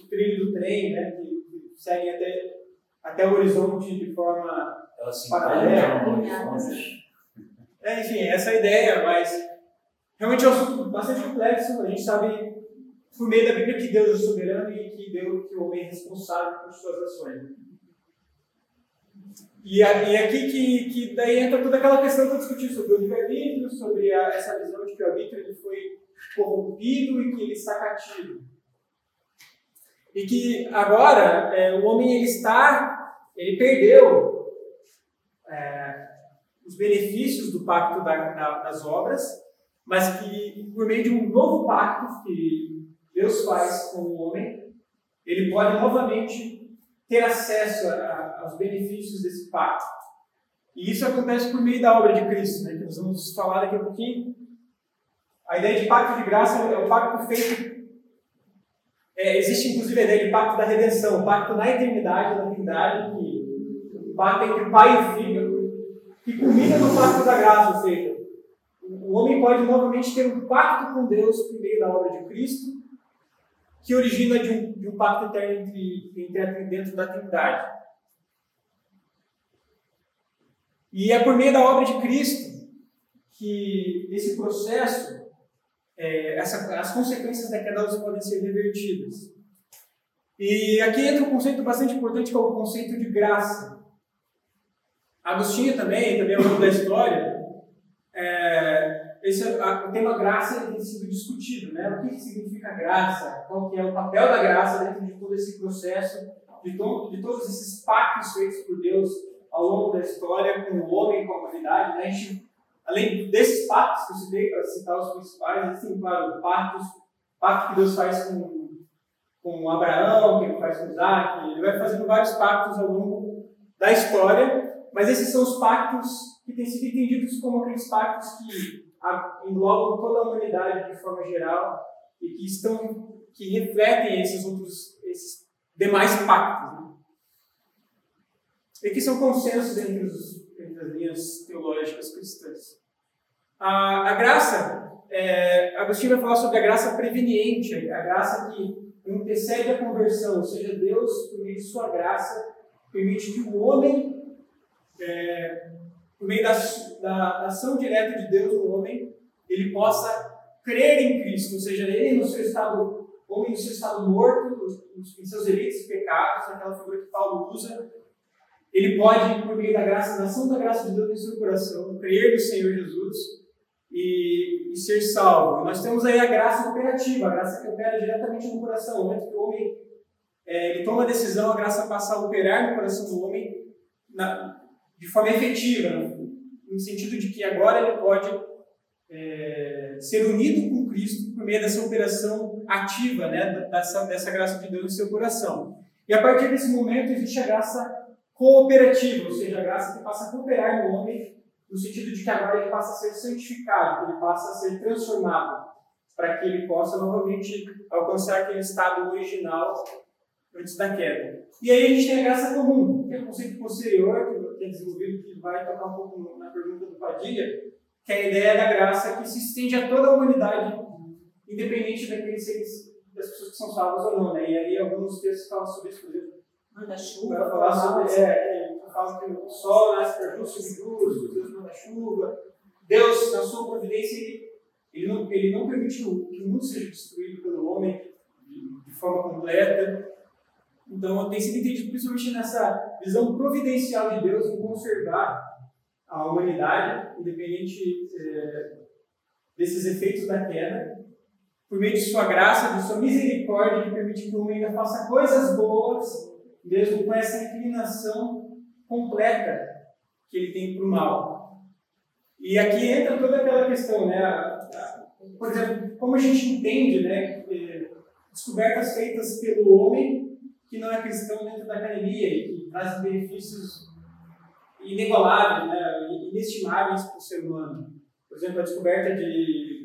trilho do trem, né, que, que seguem até, até o horizonte de forma paralela. É, enfim, essa é a ideia, mas realmente é um assunto bastante complexo. A gente sabe, por meio da Bíblia, que Deus é soberano e que, Deus, que o homem é responsável por suas ações. E, e aqui que, que daí entra toda aquela questão que eu discuti sobre o livre-arbítrio, sobre a, essa visão de que o arbítrio ele foi corrompido e que ele está cativo. E que agora é, o homem ele está, ele perdeu é, os benefícios do pacto da, da, das obras, mas que por meio de um novo pacto que Deus faz com o homem, ele pode novamente ter acesso a, aos benefícios desse pacto. E isso acontece por meio da obra de Cristo, né, que nós vamos falar daqui a pouquinho. A ideia de pacto de graça é o pacto feito. É, existe inclusive a ideia de pacto da redenção, pacto na eternidade, na Trindade, que, pacto entre Pai e Filho, que culmina no pacto da graça, ou seja, o homem pode novamente ter um pacto com Deus por meio da obra de Cristo, que origina de um, de um pacto eterno entre, entre dentro da Trindade. E é por meio da obra de Cristo que esse processo é, essa, as consequências da queda podem ser revertidas. E aqui entra um conceito bastante importante que é o conceito de graça. Agostinho também, também longo da história, é, esse, a, o tema graça tem sido discutido, né? O que, que significa graça? Qual que é o papel da graça dentro de todo esse processo, de, to, de todos esses pactos feitos por Deus ao longo da história com o homem, com a humanidade, né? A gente Além desses pactos que eu citei, para citar os principais, existem, claro, pactos, pacto que Deus faz com, com Abraão, que ele faz com Isaac, ele vai fazendo vários pactos ao longo da história, mas esses são os pactos que têm sido entendidos como aqueles pactos que englobam toda a humanidade de forma geral e que estão que refletem esses outros esses demais pactos né? e que são consensos entre os entre as linhas teológicas cristãs. A, a graça, é, Agostinho vai falar sobre a graça preveniente, a graça que antecede a conversão, ou seja, Deus, por meio de sua graça, permite que o homem, é, por meio da, da ação direta de Deus no homem, ele possa crer em Cristo, ou seja, ele no seu estado, homem no seu estado morto, em seus delitos e pecados, aquela figura que Paulo usa, ele pode, por meio da graça, da ação da graça de Deus em seu coração, crer no Senhor Jesus e, e ser salvo. Nós temos aí a graça operativa, a graça que opera diretamente no coração. No momento que o homem é, ele toma a decisão, a graça passa a operar no coração do homem na, de forma efetiva, no sentido de que agora ele pode é, ser unido com Cristo por meio dessa operação ativa, né, dessa, dessa graça de Deus no seu coração. E a partir desse momento existe a graça cooperativa, ou seja, a graça que passa a cooperar no homem, no sentido de que agora ele passa a ser santificado, ele passa a ser transformado, para que ele possa novamente alcançar aquele estado original antes da queda. E aí a gente tem a graça comum, que é um conceito posterior, que é desenvolvido, que vai tocar um pouco na pergunta do Padilha, que é a ideia da graça que se estende a toda a humanidade, independente daqueles seres, das pessoas que são salvas ou não. Né? E aí alguns textos falam sobre isso, por exemplo, manda chuva. Vai falar sobre, é, que fala que o sol nasce para justos e injustos, Deus manda chuva. Deus, na sua providência, ele, ele, não, ele não permitiu que o mundo seja destruído pelo homem de, de forma completa. Então, tem sido entendido principalmente nessa visão providencial de Deus em conservar a humanidade, independente é, desses efeitos da queda, por meio de sua graça, de sua misericórdia, que permite que o homem ainda faça coisas boas mesmo com essa inclinação completa que ele tem para o mal. E aqui entra toda aquela questão, né? Por exemplo, como a gente entende, né? Descobertas feitas pelo homem que não é cristão dentro da academia e que traz benefícios inigualáveis, né? inestimáveis para o ser humano. Por exemplo, a descoberta de,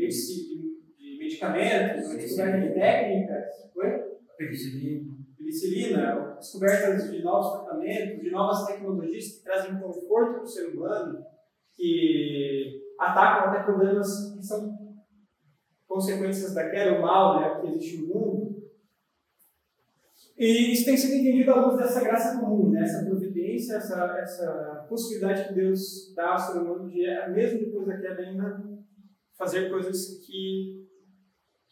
medicamentos, a descoberta de técnicas. Oi? Penicilina penicilina, descobertas de novos tratamentos, de novas tecnologias que trazem conforto para o ser humano, que atacam até problemas que são consequências da queda, o mal né, que existe no mundo. E isso tem sido entendido à luz dessa graça comum, né? essa providência, essa, essa possibilidade que Deus dá ao ser humano de, mesmo depois da queda, ainda fazer coisas que,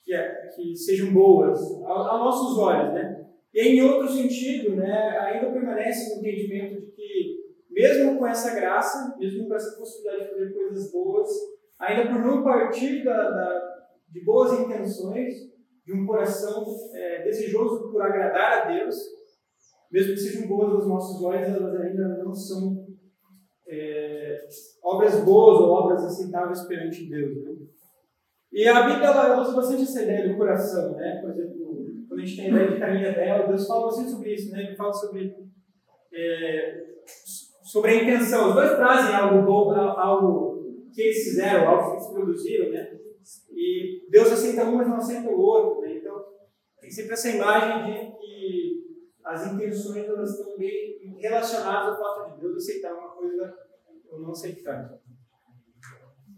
que, é, que sejam boas aos nossos olhos. Né? E em outro sentido, né, ainda permanece o entendimento de que mesmo com essa graça, mesmo com essa possibilidade de fazer coisas boas, ainda por não partir da, da de boas intenções, de um coração é, desejoso por agradar a Deus, mesmo que sejam boas aos nossos olhos, elas ainda não são é, obras boas ou obras aceitáveis perante Deus. Né? E a Bíblia ela usa bastante essa ideia do coração, né? Por exemplo, gente tem a ideia de carinha dela, Deus fala bastante sobre isso, né? Ele fala sobre, é, sobre a intenção. Os dois trazem algo bom, algo que eles fizeram, algo que eles produziram, né? E Deus aceita um, mas não aceita o outro, né? Então, tem sempre essa imagem de que as intenções elas estão bem relacionadas ao fato de Deus aceitar uma coisa ou não aceitar.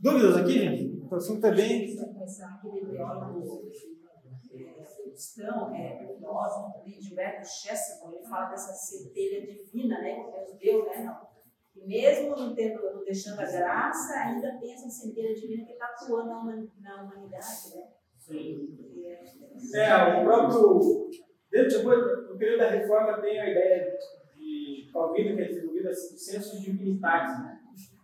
Dúvidas aqui, gente? O assunto é bem. Cristão, é, filósofo também, Gilberto Chesterton, ele fala dessa centelha divina, né, que Deus deu, né, não. E mesmo não, tendo, não deixando a graça, ainda tem essa centelha divina que está atuando na, humanidade, né. Sim. É, é, o próprio, depois, no período da reforma, tem a ideia de Calvino, que é desenvolvido assim, o senso né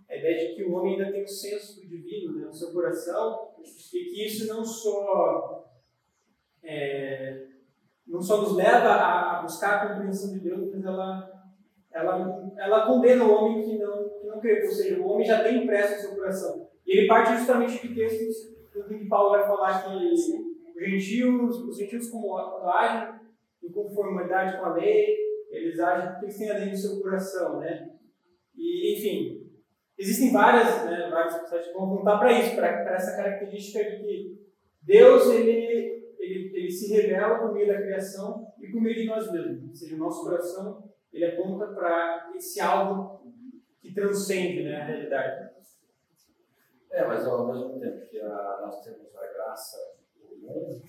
a ideia de que o homem ainda tem o senso do divino né, no seu coração e que isso não só é, não só nos leva a, buscar a compreensão de Deus, mas ela ela, ela condena o homem que não, que não crê, ou seja, o homem já tem impresso no seu coração. E ele parte justamente de textos que Paulo vai falar que os gentios, os gentios como agem em conformidade com a lei, eles agem porque eles têm a lei no seu coração, né? E, enfim, Existem várias, né, várias passagens que vão apontar para isso, para essa característica de que Deus ele, ele, ele se revela por meio da criação e por meio de nós mesmos. Ou seja, o nosso coração ele aponta para esse algo que transcende né, a realidade. É, mas ao mesmo tempo que a, nós temos a graça comum,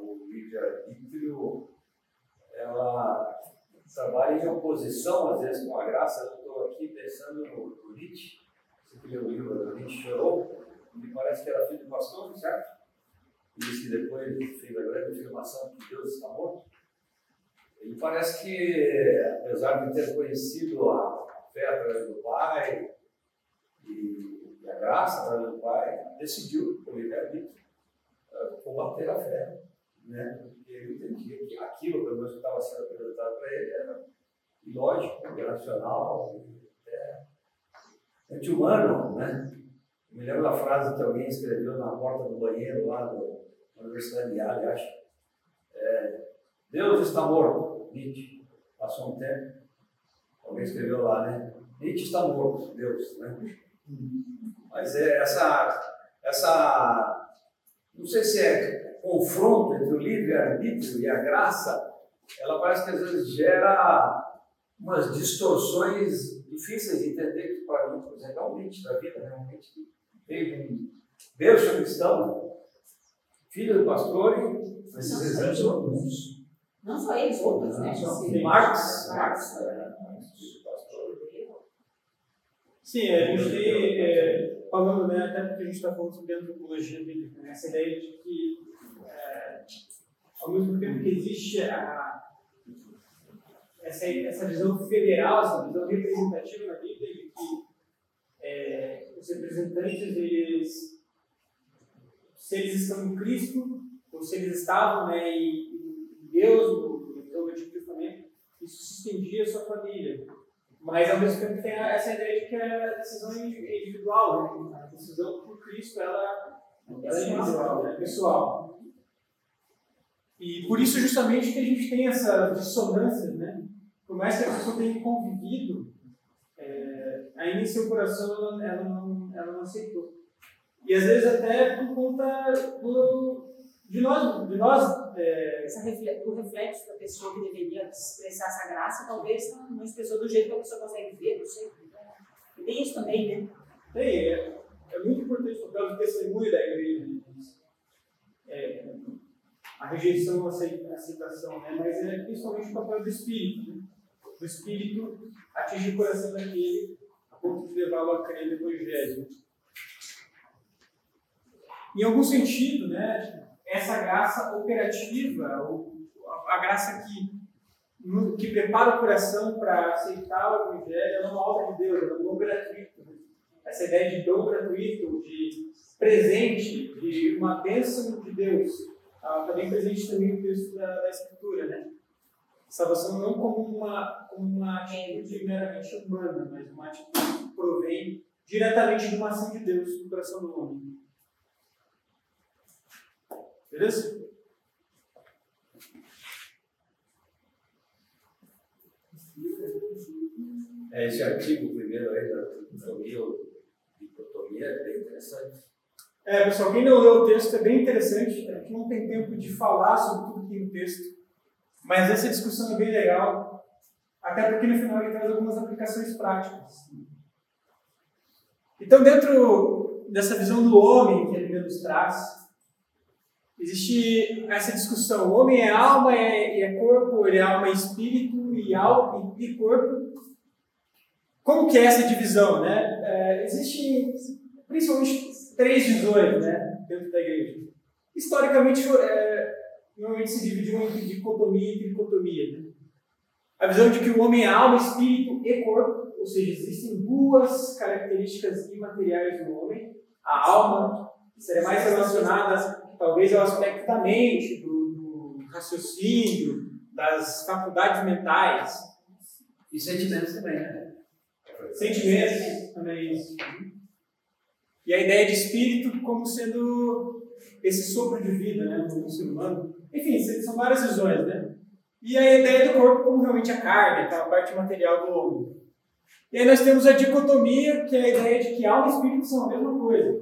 o livre-arbítrio, ela trabalha em oposição, às vezes, com a graça. Eu estou aqui pensando no, no Nietzsche, você que leu o livro do Nietzsche chorou, me parece que era filho do pastor, certo? Disse que depois fez a grande afirmação que Deus está morto. Ele parece que, apesar de ter conhecido a fé através do Pai e a graça através do Pai, decidiu, por livre-arbítrio, eh, combater a fé. Né? ele entendia que aquilo, pelo menos que estava sendo apresentado para ele, era ilógico, irracional, é, anti-humano. Né? Me lembro da frase que alguém escreveu na porta do banheiro lá do, na Universidade de Yale, acho. É, Deus está morto, Nietzsche. Passou um tempo, alguém escreveu lá, né? Nietzsche está morto, Deus, né? Mas é essa, essa, não sei se é confronto entre o livre-arbítrio e a graça, ela parece que às vezes gera umas distorções difíceis de entender, que para mim, por exemplo, é limite da vida, um berço cristão, filho do pastor, e esses exemplos são alguns. Não só eles, outros, né? Marx, Marx, Sim, a gente tem, é, falando, né, até porque a gente está falando sobre antropologia bíblica, né, essa ideia de que ao mesmo tempo que existe a, essa, essa visão federal, essa visão representativa na Bíblia, de que é, os representantes, eles, se eles estão em Cristo, ou se eles estavam né, em, Deus, no, Antigo Testamento, isso se estendia à sua família. Mas, ao mesmo tempo, tem essa ideia de que a decisão é individual, né? a decisão por Cristo, ela, ela é individual, é pessoal. E por isso justamente que a gente tem essa dissonância, né? Por mais que a pessoa tenha convivido, ainda em seu coração ela, ela, não, ela não aceitou. E às vezes até por conta do, de nós, de nós é... Reflexo, o reflexo da pessoa que deveria expressar essa graça, talvez não expressou do jeito que a pessoa consegue ver, não sei. E tem isso também, né? Tem, é, é muito importante o papel do testemunho da igreja. É, a rejeição, a aceitação, né? mas é principalmente o papel do Espírito. Né? O Espírito atinge o coração daquele ponto de levá-lo a crer no Evangelho. Em algum sentido, né, essa graça operativa, a graça que que prepara o coração para aceitar o Evangelho, é uma obra de Deus, é um dom gratuito. Essa ideia de dom gratuito, de presente, de uma bênção de Deus, está bem presente também no texto da, da Escritura, né? Salvação não como uma, como uma atitude meramente humana, mas uma atitude que provém diretamente de uma ação de Deus no coração do homem. Beleza? É, esse artigo primeiro aí da dicotomia ou dicotomia é bem interessante. É, pessoal, quem não leu o texto é bem interessante. A gente não tem tempo de falar sobre tudo que tem no texto, mas essa discussão é bem legal, até porque no final ele traz algumas aplicações práticas. Então, dentro dessa visão do homem que ele nos traz, existe essa discussão: o homem é alma e é, é corpo, ele é alma e espírito, e alma e corpo. Como que é essa divisão, né? É, existe principalmente três visões, né, dentro da igreja. Historicamente, é, normalmente se dividiu entre dicotomia e tricotomia. Né? A visão de que o homem é alma, espírito e corpo, ou seja, existem duas características imateriais do homem. A alma seria mais relacionada, talvez, ao aspecto da mente, do, do raciocínio, das faculdades mentais. E sentimentos também, né? Sentimentos também. E a ideia de espírito como sendo esse sopro de vida né, no ser humano. Enfim, são várias visões, né? E a ideia do corpo como realmente a carne, aquela parte material do homem. E aí nós temos a dicotomia, que é a ideia de que alma e espírito são a mesma coisa.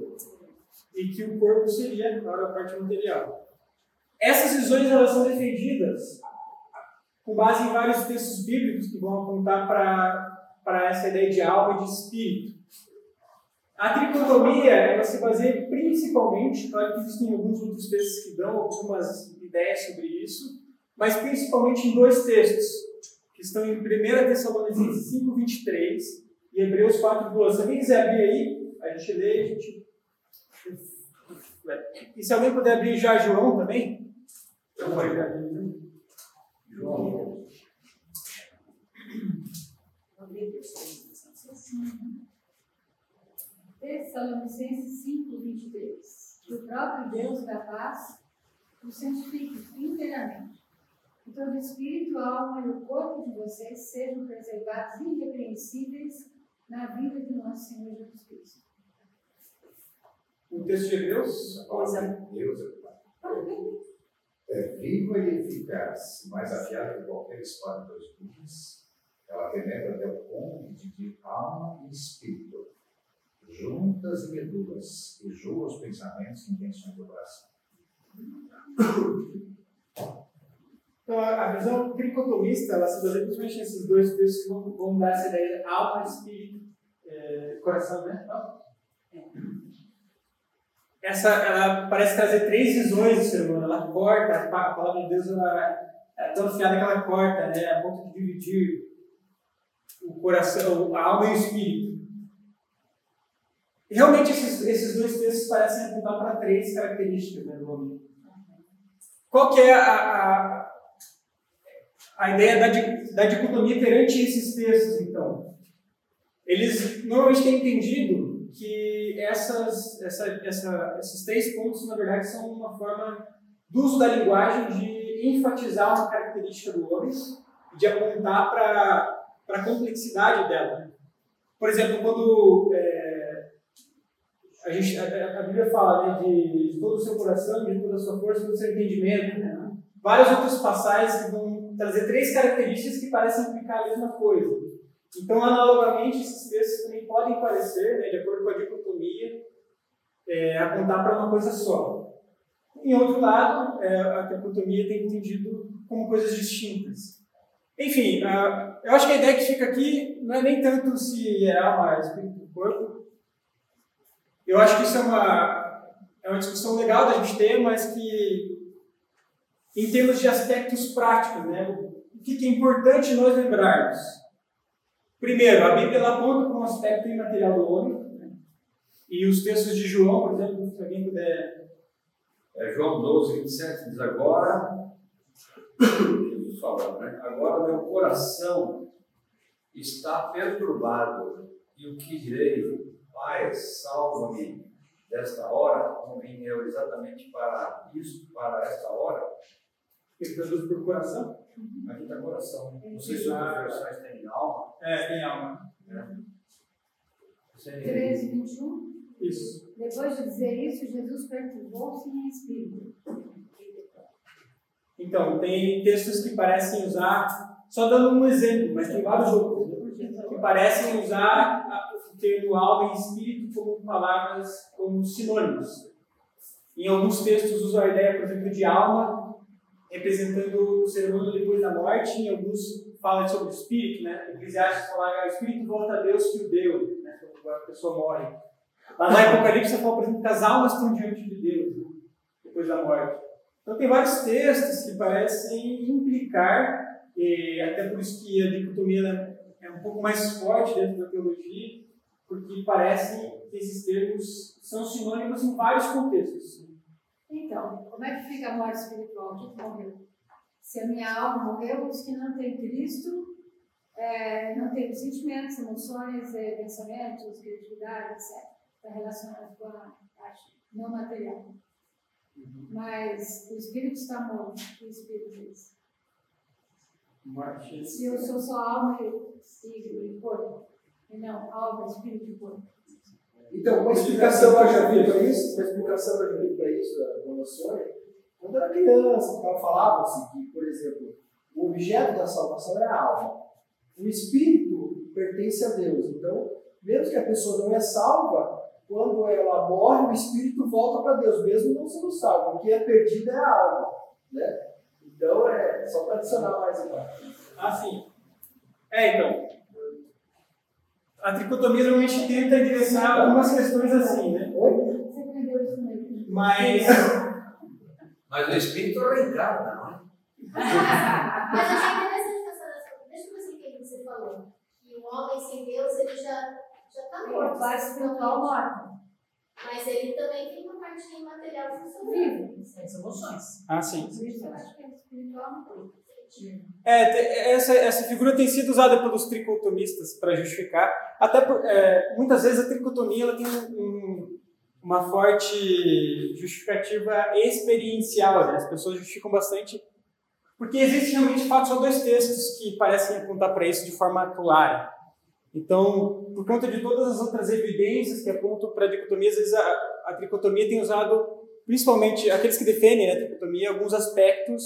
E que o corpo seria agora a parte material. Essas visões elas são defendidas com base em vários textos bíblicos que vão apontar para essa ideia de alma e de espírito. A tricotomia ela se baseia principalmente, claro que existem alguns outros textos que dão algumas ideias sobre isso, mas principalmente em dois textos, que estão em 1 Tessalonicenses 5, 23 e Hebreus 4, 12. Se alguém quiser abrir aí, a gente lê, a gente. E se alguém puder abrir já João também? João. Tessalonicenses 5, 23. Que o próprio Deus da paz o santifique inteiramente. Que todo espírito, alma e o corpo de vocês sejam preservados irrepreensíveis na vida de nosso Senhor Jesus Cristo. O texto de Deus? Deus é, é viva e eficaz, mais afiada que qualquer espada dos gumes. Ela penetra até o ponto de alma e espírito juntas e medulas, e julga os pensamentos e intenções do coração. Então, a visão tricotomista, ela se baseia principalmente nesses dois textos que vão, vão dar essa ideia alma, espírito, é, coração, né? Essa, ela parece trazer três visões do ser humano. Ela corta, a palavra de Deus ela, é tão afiada que ela corta, né? A ponto de dividir o coração, a alma e o espírito. Realmente, esses, esses dois textos parecem apontar para três características né, do homem. Qual que é a, a, a ideia da, da dicotomia perante esses textos, então? Eles normalmente têm entendido que essas, essa, essa, esses três pontos, na verdade, são uma forma do uso da linguagem de enfatizar uma característica do homem e de apontar para a complexidade dela. Por exemplo, quando é, a, gente, a, a, Bíblia fala né, de, de, todo o seu coração, de toda a sua força, de todo o seu entendimento. Né? Várias outras passagens que vão trazer três características que parecem implicar a mesma coisa. Então, analogamente, esses textos também podem parecer, né, de acordo com a dicotomia, é, apontar para uma coisa só. Em outro lado, é, a dicotomia tem entendido como coisas distintas. Enfim, eu acho que a ideia que fica aqui não é nem tanto se é alma, espírito, corpo, eu acho que isso é uma, é uma discussão legal da gente ter, mas que, em termos de aspectos práticos, né, o que é importante nós lembrarmos? Primeiro, a Bíblia aponta para um aspecto imaterial do homem, né? e os textos de João, por exemplo, se alguém puder. É João 12, 27 diz agora. Jesus falando, né? Agora meu coração está perturbado, e o que direi? Pai, salva-me desta hora. Vim eu exatamente para isso, para esta hora. Ele traduz por coração? Aqui está coração. Não sei se outras versões têm alma. É, tem alma. Sem- 13, 21. Isso. Depois de dizer isso, Jesus perturbou-se em espírito. Então, tem textos que parecem usar, só dando um exemplo, mas tem vários outros, né, que parecem usar termo alma e espírito como palavras, como sinônimos. Em alguns textos usam a ideia, por exemplo, de alma representando o ser humano depois da morte, em alguns fala sobre o espírito, né? Eclesiastes fala que o espírito volta a Deus que o deu, né? Quando a pessoa morre. Lá no Apocalipse fala, por exemplo, que as almas estão diante de Deus, né? depois da morte. Então tem vários textos que parecem implicar, e até por isso que a dicotomia né, é um pouco mais forte dentro da teologia, porque parece que esses termos são sinônimos em vários contextos. Então, como é que fica a morte espiritual? O que morreu? Se a minha alma morreu, os que não têm Cristo, é, não têm sentimentos, emoções, é, pensamentos, criatividade, etc. Está relacionado com a parte não material. Mas o espírito está morto. O espírito diz. Morte. Se eu sou só alma e, e corpo, e não alma, espírito e corpo. Então, uma explicação que eu já vi para isso, uma explicação que eu já vi para isso da Monossônia, quando eu era criança, então falava-se que, por exemplo, o objeto da salvação é a alma. O espírito pertence a Deus. Então, mesmo que a pessoa não é salva, quando ela morre, o espírito volta para Deus, mesmo não sendo salvo. O que é perdido é a alma. Né? Então, é só para adicionar mais uma. Ah, sim. É, então. A tricotomia normalmente tenta endereçar algumas questões assim, né? Oi? Você aprendeu isso comigo? Mas. Mas o espírito reencarna, não é? Mas achei interessante essa oração. Deixa eu ver se o que você falou. Que o homem sem Deus, ele já já está morto. parte espiritual morta. Mas ele também tem uma parte imaterial funcionando. Vive. As emoções. Ah, sim. Isso eu acho que é espiritual morto. É, essa, essa figura tem sido usada pelos tricotomistas para justificar. Até por, é, muitas vezes a tricotomia ela tem um- um- uma forte justificativa experiencial. né? As pessoas justificam bastante. Porque existe realmente, de fato, só dois textos que parecem apontar para isso de forma clara. Então, por conta de todas as outras evidências que apontam para a dicotomia, às vezes a, a tricotomia tem usado, principalmente aqueles que defendem né, a tricotomia, alguns aspectos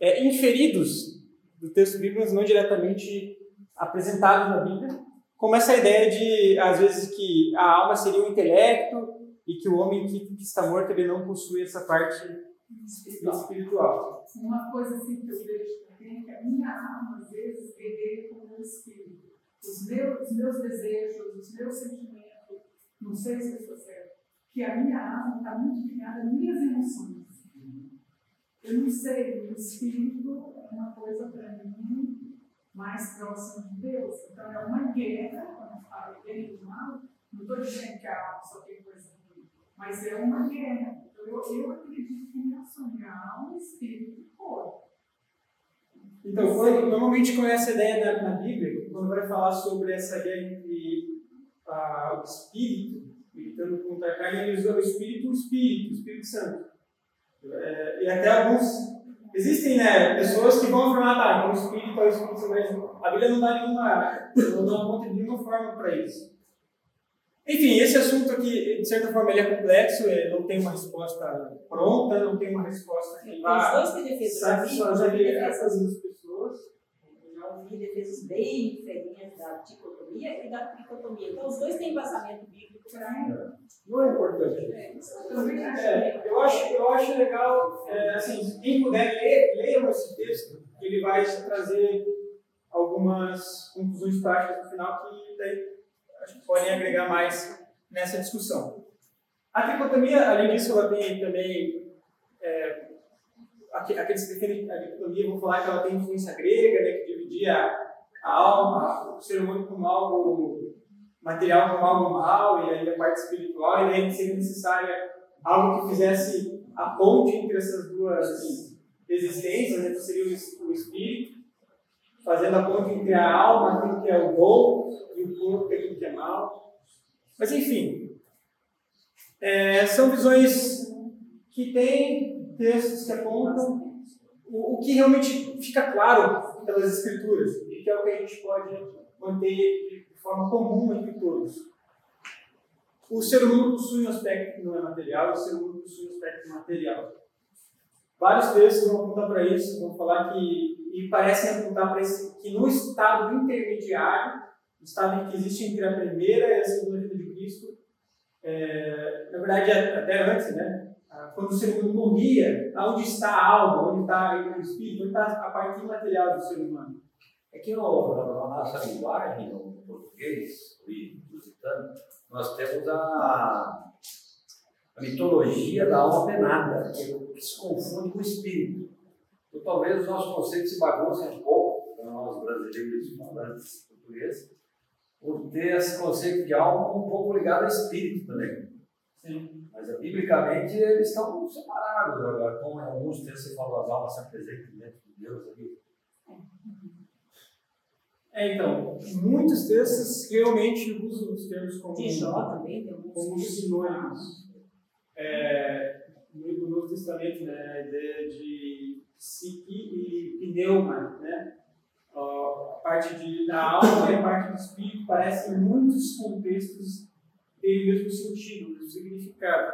é, inferidos do texto bíblico, mas não diretamente apresentados na Bíblia, como essa ideia de, às vezes, que a alma seria o intelecto e que o homem que, que está morto ele não possui essa parte espiritual. Uma coisa assim que eu vejo também é que a minha alma, às vezes, guerreia com o meu espírito. Os meus, os meus desejos, os meus sentimentos, não sei se eu estou certo, que a minha alma está muito ligada às minhas emoções. Eu não sei, o espírito é uma coisa para mim mais próxima de Deus. Então é uma guerra, quando eu falo bem e mal, não estou dizendo que a alma só tem coisa ruim, mas é uma guerra. Então eu, eu acredito que minha sonha alma, espírito e corpo. Então, quando, normalmente com essa ideia na, na Bíblia, quando vai falar sobre essa ideia entre ah, o Espírito, militando contra a carne, ele usa o Espírito, o Espírito, o Espírito Santo. É, e até alguns. Existem né, pessoas que vão afirmar, tá, então o Espírito é o Espírito mas a Bíblia não dá nenhuma, não dá conta de nenhuma forma para isso. Enfim, esse assunto aqui, de certa forma, ele é complexo, ele não tem uma resposta pronta, não tem uma resposta que vá dois que defesas da Bíblia, eu já vi satisfazer a defesas todas as pessoas. Já ouvi defesas bem diferentes da dicotomia e da tricotomia. Então, os dois têm embasamento bíblico para. Não é importante. Acho É, eu, acho, eu acho legal, é, assim, quem puder ler, leiam esse texto, ele vai trazer algumas conclusões práticas no final que daí acho que podem agregar mais nessa discussão. A tricotomia, além disso, ela tem também. Aqu- aqueles que defendem a dicotomia vão falar que ela tem influência grega, né, que dividia a alma, o ser humano como algo material como algo mal, e aí a parte espiritual, e daí seria necessária algo que fizesse a ponte entre essas duas existências, né? seria o espírito, fazendo a ponte entre a alma, aquilo que é o bom, e o corpo, aquilo que é mal. Mas enfim, é, são visões que têm textos que apontam o, o, que realmente fica claro pelas escrituras, e que é o que a gente pode manter de forma comum entre todos. O ser humano possui um aspecto que não é material, o ser humano possui um aspecto material. Vários textos vão apontar para isso, vão falar que, e parecem apontar para isso, que no estado intermediário, o estado em que existe entre a primeira e a segunda vida de Cristo, é, na verdade, até antes, né? Quando o ser humano morria, onde está a alma, onde está o espírito, onde está a parte imaterial do ser humano? É que no, na nossa linguagem, no português, o lusitano, nós temos a, a mitologia da alma penada, que se confunde com o espírito. Então, talvez os nossos conceitos se baguncem um pouco, para nós brasileiros falantes portugueses, por ter esse conceito de alma um pouco ligado ao espírito também. Sim. Mas biblicamente eles estão separados. Agora, como em alguns textos você falou, as almas sempre presentes dentro de Deus ali. É, então, muitos textos realmente usam os termos como, também tem como sinônimos. É, no Novo Testamento, né, a ideia de psique e pneuma, né? a parte de, da alma e a parte do espírito parecem em muitos contextos o mesmo sentido, o mesmo significado.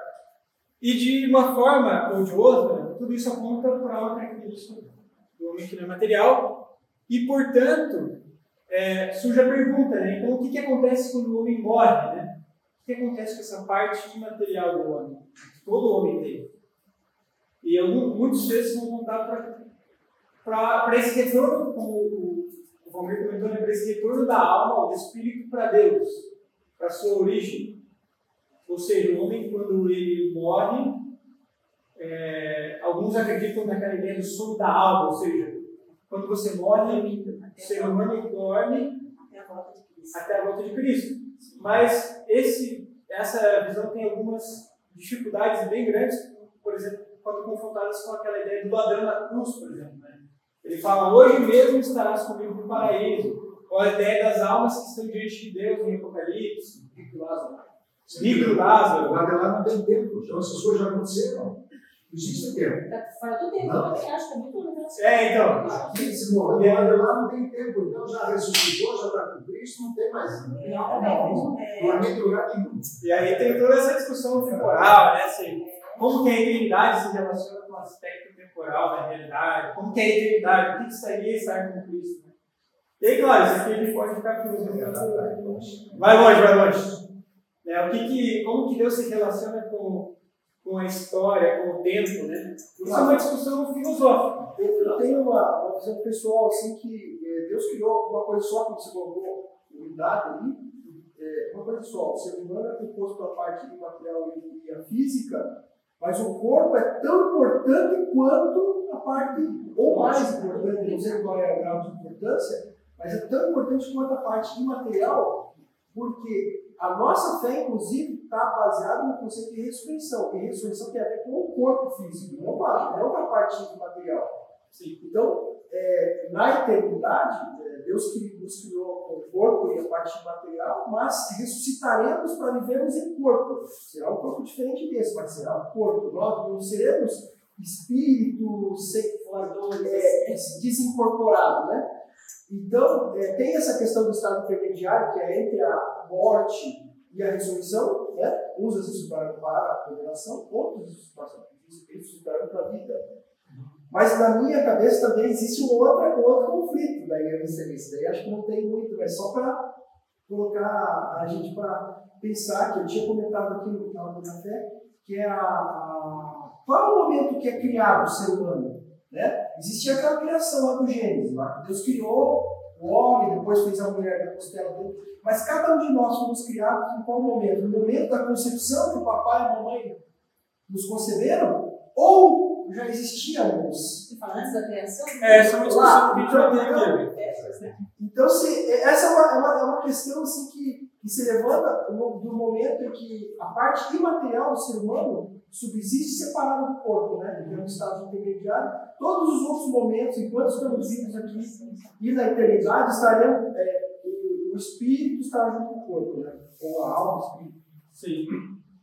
E de uma forma ou de outra, tudo isso aponta para uma característica do homem que não é material, e portanto, é, surge a pergunta, né? Então, o que, que acontece quando o homem morre, né? O que acontece com essa parte imaterial do homem? Todo homem tem. E alguns, muitos textos vão contar para esse retorno, como Valmir comentou, né, para esse retorno da alma, do espírito para Deus, para sua origem. Ou seja, o homem, quando ele morre, é, alguns acreditam naquela ideia do sono da alma, ou seja, quando você morre, o ser humano dorme até a volta de Cristo. Até a volta de Cristo. Mas esse, essa visão tem algumas dificuldades bem grandes, por exemplo, quando confrontadas com aquela ideia do ladrão na cruz, por exemplo. Né? Ele fala, hoje mesmo estarás comigo no paraíso. Ou a ideia das almas que estão diante de Deus em Apocalipse. Rico Lázaro. Rico Lázaro. Lá de lá não tem tempo, então essas coisas já aconteceram. Existe tempo. Está fora do tempo, eu acho que é muito É, então. Aqui se morreu, de lá não tem tempo, então já ressuscitou, já está com Cristo, não tem mais. Não, não, não. Não lugar nenhum. E aí tem toda essa discussão temporal, né? Assim, como que a eternidade se relaciona com o aspecto temporal da realidade, como que é a eternidade, o que, que seria estar com Cristo. Né? E aí, claro, isso aqui a gente pode ficar filosofando. Vai longe, vai longe. Né? O que que, como que Deus se relaciona com, com a história, com o tempo, né? Isso é uma discussão filosófica. Eu, eu tenho uma, uma visão pessoal, assim, que eh, Deus criou uma coisa só, como você colocou, unidade ali, é, uma coisa só, o ser humano é composto pela parte imaterial e a física, mas o corpo é tão importante quanto a parte, ou mais importante, não sei qual é o grau de importância, mas é tão importante quanto a parte imaterial, porque a nossa fé, inclusive, está baseada no conceito de ressurreição, e ressurreição tem a ver com o corpo físico, não com a, não com a parte material. Sim. Então, é, na eternidade, é, Deus que nos criou com o corpo e a parte material, mas ressuscitaremos para vivermos em corpo. Será um corpo diferente desse, mas será um corpo. Nós não seremos espíritos é, desincorporados, né? Então, é, tem essa questão do estado intermediário, que é entre a morte e a ressurreição, né? Uns ressuscitaram para a condenação, outros ressuscitaram para a vida. Mas na minha cabeça também existe um outro, um outro conflito da igreja excelência. Daí acho que não tem muito, mas só para colocar a gente para pensar, que eu tinha comentado aqui no canal do café, que é a, a, qual é o momento que é criado o ser humano? Né? Existia aquela criação lá do Gênesis, lá que Deus criou o homem, depois fez a mulher da costela dele. Mas cada um de nós fomos criados em qual momento? No momento da concepção que o papai e a mamãe nos conceberam? Ou já existíamos. Você fala antes da criação? É, essa é uma discussão que a gente vai ter aqui. Então, se, essa é uma, é, uma, é uma questão assim, que, que se levanta no- do momento em que a parte imaterial do ser humano subsiste separado do corpo, né? Ele é um estado intermediário. Todos os outros momentos, enquanto estamos vivos aqui e na eternidade, estarão, é, o, espírito estará junto com o corpo, né? Ou a alma, o espírito. Sim.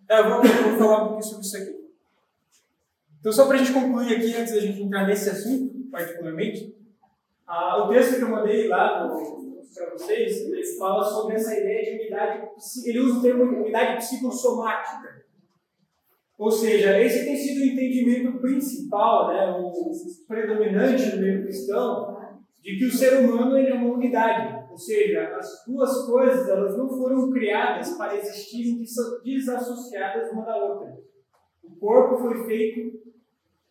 É, vou falar um pouquinho sobre isso aqui. Então, só para a gente concluir aqui, antes da gente entrar nesse assunto, particularmente, o texto que eu mandei lá para vocês, ele fala sobre essa ideia de unidade, ele usa o termo unidade psicossomática. Ou seja, esse tem sido o entendimento principal, né, o predominante no meio cristão, de que o ser humano ele é uma unidade. Ou seja, as duas coisas elas não foram criadas para existirem desassociadas uma da outra. O corpo foi feito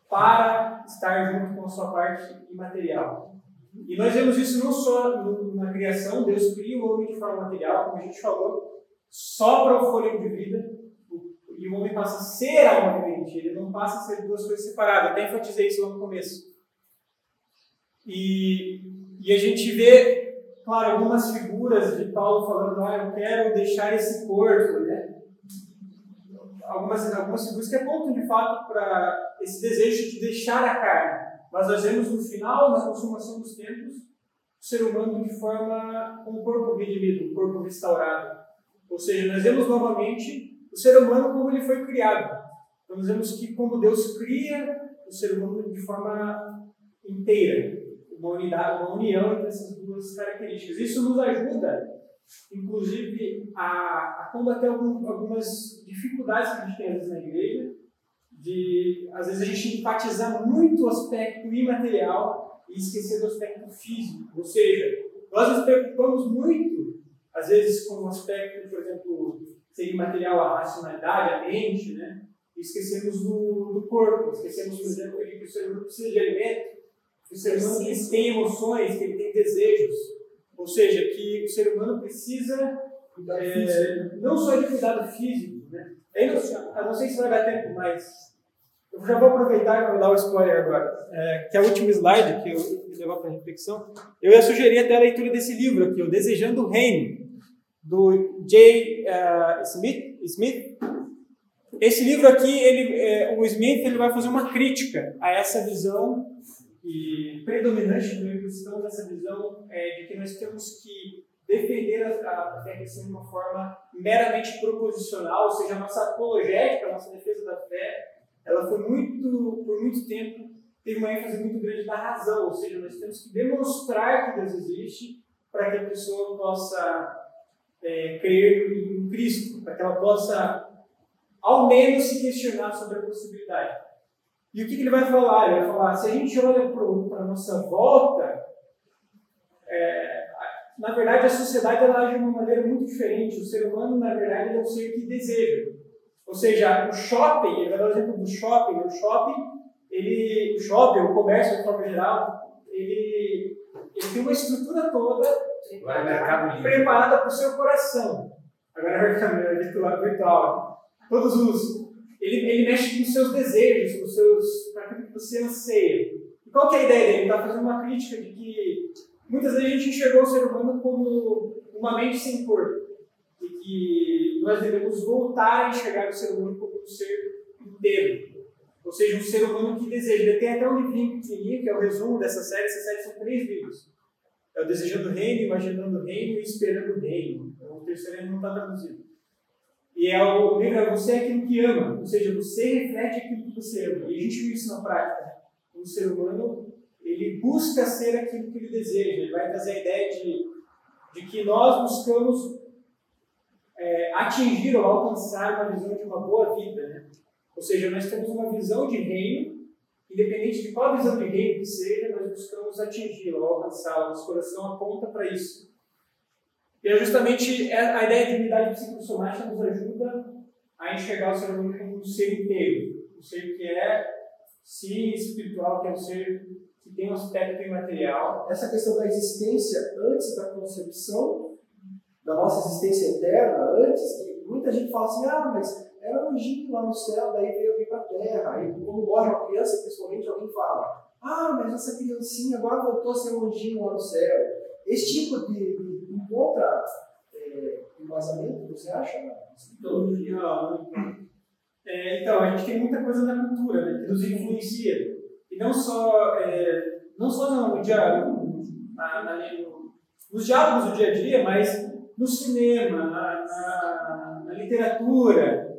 para estar junto com a sua parte imaterial. E nós vemos isso não só na criação, Deus cria o homem de forma material, como a gente falou, sopra o fôlego de vida, e o homem passa a ser alma vivente, ele não passa a ser duas coisas separadas. Até enfatizei isso lá no começo. E, e a gente vê, claro, algumas figuras de Paulo falando, ah, eu quero deixar esse corpo, né? Algumas, algumas figuras que apontam de fato para esse desejo de deixar a carne. Mas nós vemos no final, na consumação dos tempos, o ser humano de forma com o corpo redimido, um corpo restaurado. Ou seja, nós vemos novamente o ser humano como ele foi criado. Então, nós vemos que como Deus cria o ser humano de forma inteira, uma unidade, uma união entre essas duas características. Isso nos ajuda, inclusive, a, a combater algum, algumas dificuldades que a gente tem às vezes na igreja, de às vezes a gente enfatizar muito o aspecto imaterial e esquecer do aspecto físico. Ou seja, nós nos preocupamos muito, às vezes, com o aspecto, por exemplo, ser imaterial, a racionalidade, a mente, né? E esquecemos do, do corpo, esquecemos, por exemplo, que o ser humano precisa de alimento, que o ser humano ele tem emoções, que ele tem desejos. Ou seja, que o ser humano precisa é, não só de cuidado físico, né? Eu não, eu não sei se vai dar tempo, mas eu já vou aproveitar e dar o spoiler agora. É, que é o último slide que eu vou levar para reflexão. Eu ia sugerir até a leitura desse livro aqui, o Desejando o Reino, do J. eh, Smith. Smith. Esse livro aqui, ele, eh, o Smith ele vai fazer uma crítica a essa visão e predominante no meio cristão, dessa visão eh, de que nós temos que defender a, a fé cristã de uma forma meramente proposicional, ou seja, a nossa apologética, a nossa defesa da fé, ela foi muito, por muito tempo, teve uma ênfase muito grande na razão, ou seja, nós temos que demonstrar que Deus existe para que a pessoa possa é, crer em Cristo, para que ela possa, ao menos, se questionar sobre a possibilidade. E o que, que ele vai falar? Ele vai falar, se a gente olha para a nossa volta, é, na verdade, a sociedade ela age de uma maneira muito diferente. O ser humano, na verdade, é um ser que deseja. Ou seja, o shopping, ele vai dar o exemplo do shopping. O shopping, ele, o shopping, o comércio de forma geral, ele, ele tem uma estrutura toda é preparada para o seu coração. Agora é virtual, virtual. Todos os. Ele, ele mexe com os seus desejos, com os seus. para aquilo que você anseia. E qual que é a ideia dele? Ele está fazendo uma crítica de que muitas vezes a gente enxergou o ser humano como uma mente sem corpo. E que nós devemos voltar a enxergar o ser humano como um ser inteiro. Ou seja, um ser humano que deseja. Tem até um livrinho pequenininho, que é o resumo dessa série. Essa série são três livros. É o Desejando o Reino, Imaginando o Reino e Esperando o Reino. O terceiro não está traduzido. E é o livro é Você é aquilo que ama. Ou seja, você reflete aquilo que você ama. E a gente viu isso na prática. né? O ser humano, ele busca ser aquilo que ele deseja. Ele vai trazer a ideia de, de que nós buscamos é, atingir ou alcançar uma visão de uma boa vida. Né? Ou seja, nós temos uma visão de reino, independente de qual visão de reino que seja, nós buscamos atingi-la ou alcançá-la. Nosso coração aponta para isso. E é justamente a ideia de unidade psicossomática nos ajuda a enxergar o ser humano como um ser inteiro. Um ser que é, sim, espiritual, que é um ser que tem um aspecto imaterial. Essa questão da existência antes da concepção, da nossa existência eterna, antes, que muita gente fala assim, ah, mas era um anjinho lá no céu, daí veio vir para a terra. Aí, quando morre uma criança, principalmente, alguém fala, ah, mas essa criancinha agora voltou a ser um anjinho lá no céu. Esse tipo de, de encontra é, embasamento, você acha? Teologia, é, então, a gente tem muita coisa na cultura né, que nos influencia. E não só, é, não só no, no, na, na, no, nos diálogos do dia a dia, mas no cinema, na, na, na literatura.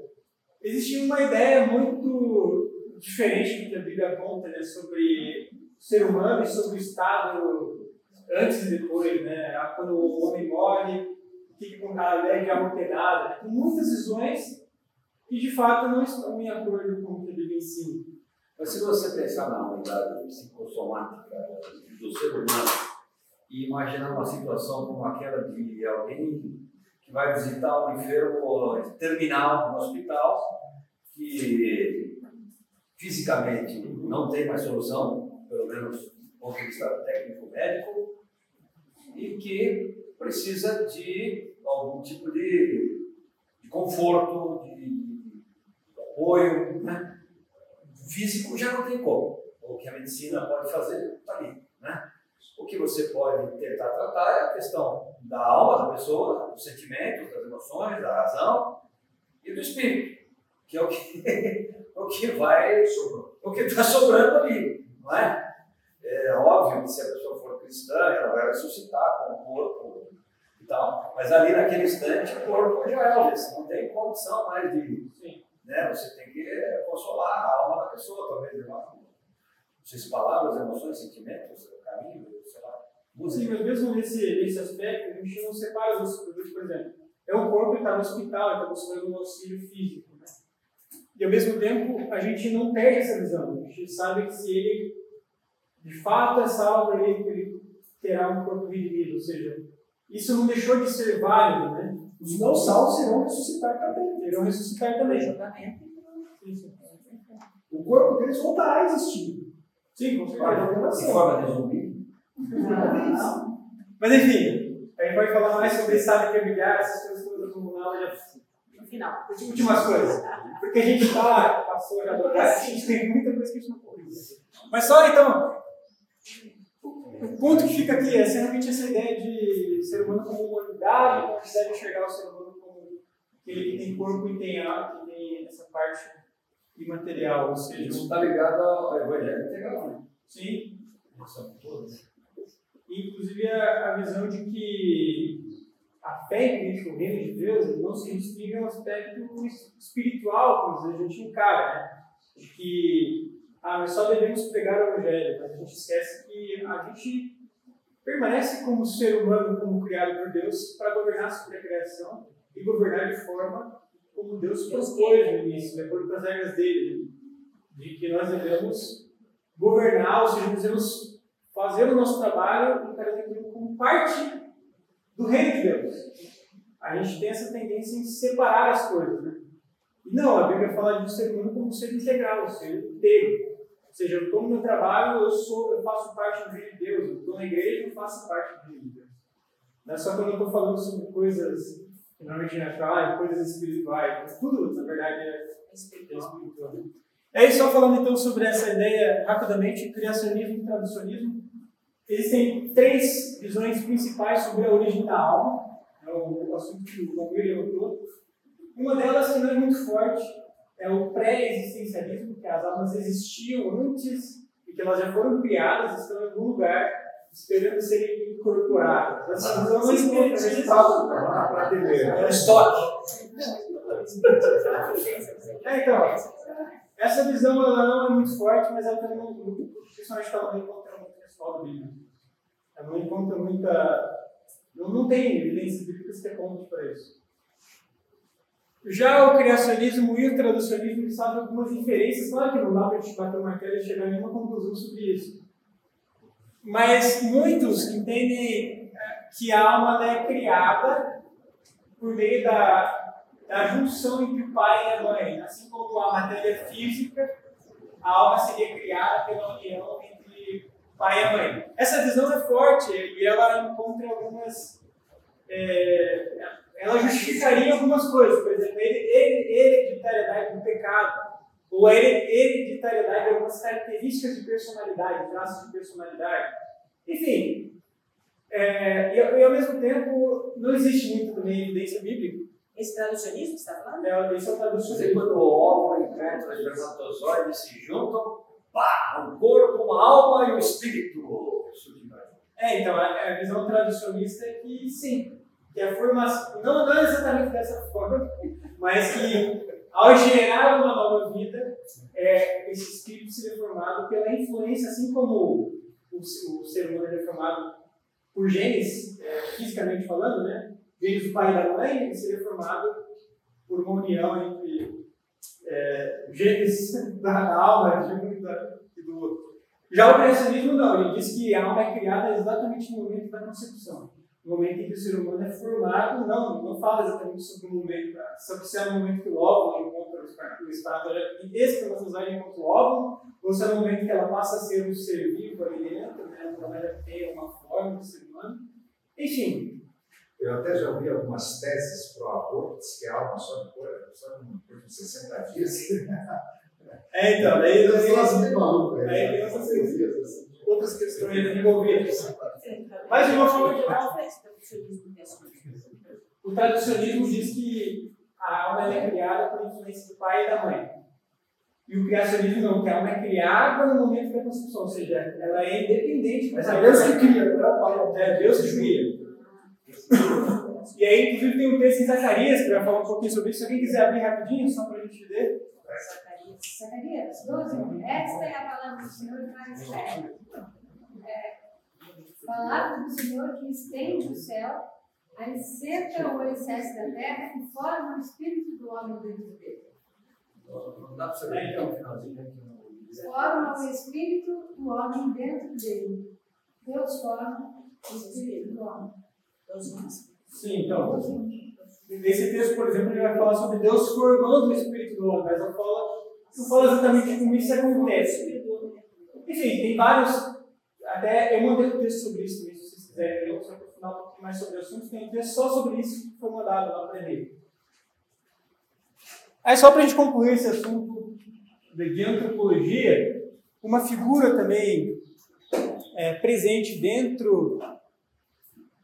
Existia uma ideia muito diferente do que a Bíblia conta né, sobre o ser humano e sobre o Estado antes e depois, né? Quando o homem morre, fica com aquela ideia de alma penada. Né? Muitas visões que de fato não estão em acordo com o que ele ensina. Mas se você pensar na unidade psicossomática do ser humano e imaginar uma situação como aquela de alguém que vai visitar um enfermo terminal no hospital, que fisicamente não tem mais solução, pelo menos do ponto de vista técnico-médico, e que precisa de algum tipo de, de conforto, de, de apoio. Né? Físico já não tem como. O que a medicina pode fazer está ali. Né? O que você pode tentar tratar é a questão da alma da pessoa, dos sentimentos, das emoções, da razão e do espírito, que é o que, o que vai, o que está sobrando ali, não é? É óbvio que se a pessoa for cristã, ela vai ressuscitar com o corpo e tal, mas ali naquele instante o corpo já é você não tem condição mais de. Sim. Né? Você tem que consolar a alma da pessoa, talvez, não sei se palavras, emoções, sentimentos, caminho, sei lá. Sim, mas mesmo nesse, nesse aspecto, a gente não separa os produtos, por exemplo. É um corpo que está no hospital, está buscando um auxílio físico. Né? E ao mesmo tempo, a gente não perde essa visão. A gente sabe que se ele de fato, essa alma ele, ele terá um corpo redimido, ou seja, isso não deixou de ser válido, né? Os não salvos irão ressuscitar também. Irão ressuscitar também. Exatamente. O corpo deles voltará a existir. Sim, com certeza. Forma de zumbi. Mas enfim, a gente vai falar mais sobre estado familiar, essas coisas todas no, na aula No final. Últimas coisas. Porque a gente está, passou já do a gente tem muita coisa que a gente não pode. Mas só então, o ponto que fica aqui é realmente essa ideia de ser humano como uma unidade, então a gente deve enxergar o ser humano como aquele que tem corpo e tem alma, que tem essa parte imaterial, ou seja... Isso está ligado ao evangelho integral, né? Sim. Inclusive a, a visão de que a fé em o reino de Deus não se restringe ao aspecto espiritual que a gente encara, né? De que ah, nós só devemos pregar o Evangelho, mas a gente esquece que a gente permanece como ser humano, como criado por Deus, para governar sobre a criação e governar de forma como Deus propôs no início, de acordo com as regras dele, de que nós devemos governar, ou seja, devemos fazer o nosso trabalho como parte do reino de Deus. A gente tem essa tendência em separar as coisas, né? E não, a Bíblia fala de um ser humano como um ser integral, um ser inteiro. Ou seja, eu estou no meu trabalho, eu, sou, eu faço parte do reino de Deus. Eu estou na igreja, eu faço parte do reino de Deus. Não é só quando eu estou falando sobre coisas que normalmente naturais, coisas espirituais. Tudo, na verdade, é espiritual. É isso, só falando então sobre essa ideia rapidamente, criacionismo e traducionismo. Existem três visões principais sobre a origem da alma. É o assunto que o Gabriel levantou. Uma delas, que não é muito forte, é o pré-existencialismo, que as almas existiam antes e que elas já foram criadas, estão em algum lugar, esperando serem incorporadas. Essa visão não É um estoque. É, então, essa visão ela não é muito forte, mas ela também não, principalmente ela não encontra muito respaldo bíblico. Ela não encontra muita. Não, não tem evidências bíblicas que apontam para isso. Já o criacionismo e o traducionismo fazem algumas inferências, claro que não dá para a gente bater o martelo e chegar a nenhuma conclusão sobre isso. Mas muitos entendem eh, que a alma é criada por meio da, da junção entre o pai e a mãe. Assim como a matéria física, a alma seria criada pela união entre o pai e a mãe. Essa visão é forte e ela encontra algumas. É, ela justificaria algumas coisas, por exemplo, hereditariedade do pecado, ou a hereditariedade de algumas características de personalidade, traços de personalidade. Enfim, É, e, e, ao mesmo tempo, não existe muito também evidência bíblica. Esse traducionismo que você está falando? É, esse é o traducionismo. Quando o óvulo encontra os espermatozoides se juntam, pá, um corpo, uma alma e um espírito. É, então, a, a visão tradicionista é que sim, que a formação, não, não exatamente dessa forma, mas que ao gerar uma nova vida, é, esse espírito seria formado pela influência, assim como o, o, ser humano é formado por genes, é, fisicamente falando, né? Genes do pai e da mãe, ele seria formado por uma união entre é, genes da alma de um e do outro. Já o criacionismo não, ele diz que a alma é criada exatamente no momento da concepção. No momento em que o ser humano é formado, não, não fala exatamente sobre o momento, sobre se é no momento que o óvulo encontra o espermatozoide, espermatozoide encontra o óvulo, ou se é no momento que ela passa a ser um ser vivo ali dentro, né, ela tem uma forma de ser humano. Enfim. Eu até já ouvi algumas teses pro aborto, que a alma só depois, só depois de 60 dias. É, então, daí eu assim maluco. Aí tem outras, outras questões envolvidas. Mas de uma forma geral, o tradicionismo diz que a alma é criada por influência do pai e da mãe. E o criacionismo não, que a alma é criada no momento da concepção, ou seja, ela é independente. Mas é Deus que cria, não é o pai. É Deus que cria. E aí, inclusive, tem um texto em Zacarias que vai falar um pouquinho sobre isso. Se alguém quiser abrir rapidinho, só para a gente ler. Zacarias 12, esta é a palavra do Senhor que mais sério. É, palavra do Senhor que estende o céu, alicerça o alicerce da terra e forma o espírito do homem dentro dele. Não dá para você ver então, finalzinho aqui Forma o espírito do homem dentro dele. Deus forma o espírito do homem. Sim, então. Nesse texto, por exemplo, ele vai falar sobre Deus formando o espírito do homem, mas não fala, não fala exatamente como isso acontece. Enfim, tem vários. Até eu mandei um texto sobre isso também, se vocês quiserem ler, só aprofundar um pouquinho mais sobre o assunto. Tem um texto só sobre isso que foi mandado lá para ele. Aí, só para a gente concluir esse assunto de antropologia, uma figura também é, presente dentro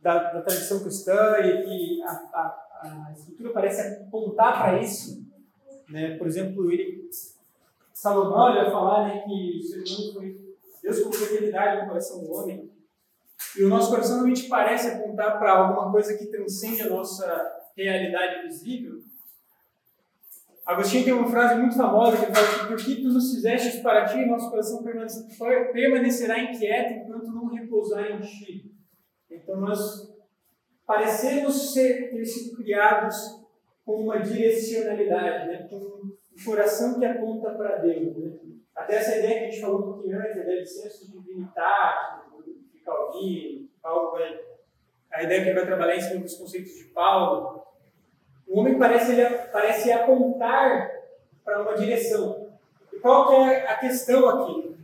da, da, tradição cristã e que a, a, a escritura parece apontar para isso. Né? Por exemplo, ele, Salomão vai falar né, que o ser humano foi. Deus colocou eternidade no coração do homem. E o nosso coração realmente parece apontar para alguma coisa que transcende a nossa realidade visível. Agostinho tem uma frase muito famosa que fala que por que tu nos fizeste para ti, nosso coração permanecerá inquieto enquanto não repousar em ti. Então nós parecemos ser, ter sido criados com uma direcionalidade, né? com coração que aponta para Deus. Né? Até essa ideia que a gente falou um pouquinho antes, a ideia de senso de de Calvino, Paulo vai, a ideia que ele vai trabalhar em cima dos conceitos de Paulo. O homem parece, ele, parece apontar para uma direção. E qual é a questão aqui?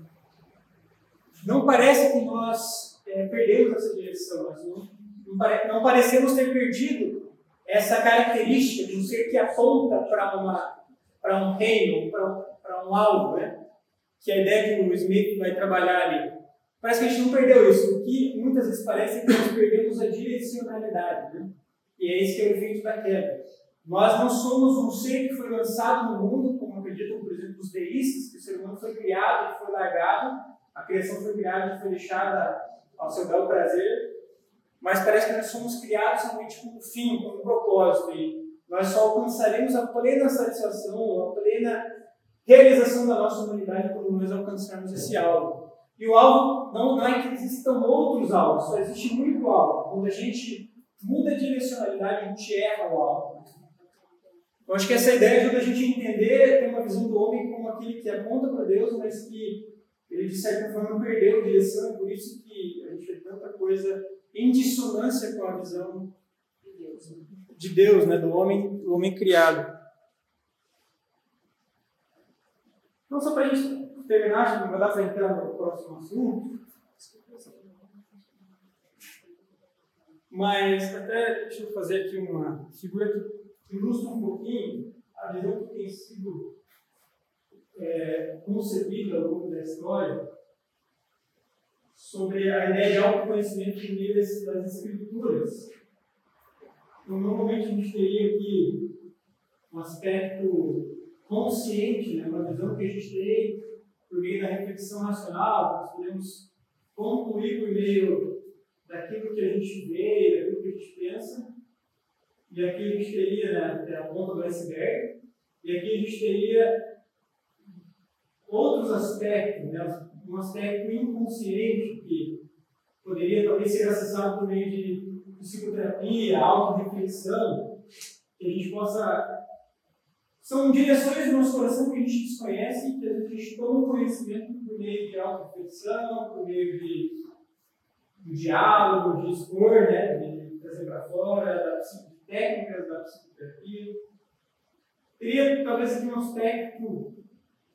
Não parece que nós é, perdemos essa direção, nós não, não, pare, não parecemos ter perdido essa característica de um ser que aponta para uma para um reino, para um alvo, né? Que é a ideia que o Smith vai trabalhar ali. Parece que a gente não perdeu isso. O que muitas vezes parece é que nós perdemos a direcionalidade, né? E é esse que é o efeito da queda. Nós não somos um ser que foi lançado no mundo, como acreditam, por exemplo, os deístas, que o ser humano foi criado e foi largado, a criação foi criada e foi deixada ao seu belo prazer, mas parece que nós somos criados realmente com um fim, com um propósito, e nós só alcançaremos a plena satisfação, a plena realização da nossa humanidade quando nós alcançarmos esse alvo. E o alvo não, não é que existam outros alvos, só existe um único alvo. Quando a gente muda a direcionalidade, a gente erra o alvo. Eu acho que essa ideia ajuda a gente a entender, ter uma visão do homem como aquele que aponta para Deus, mas que ele de certa forma perdeu a direção, e por isso que a gente vê tanta coisa em dissonância com a visão de Deus, de Deus né, do homem, do homem criado. Então, só para a gente terminar, que vai dar para entrar no próximo assunto. Mas até deixa eu fazer aqui uma figura que ilustra um pouquinho a visão que tem sido é, concebida ao longo da história sobre a ideia de autoconhecimento por meio das escrituras. Então, normalmente a gente teria aqui um aspecto consciente, né, uma visão que a gente tem por meio da reflexão racional, nós podemos concluir por meio daquilo que a gente vê, daquilo que a gente pensa, e aqui a gente teria né, a ponta do iceberg, e aqui a gente teria outros aspectos, né, um aspecto inconsciente que poderia talvez ser acessado por meio de psicoterapia, autorreflexão, que a gente possa. São direções do nosso coração que a gente desconhece e que a gente toma conhecimento por meio de autorreflexão, por meio de, diálogo, de expor, né, de trazer para fora, da, de técnicas da psicoterapia. Teria talvez aqui um aspecto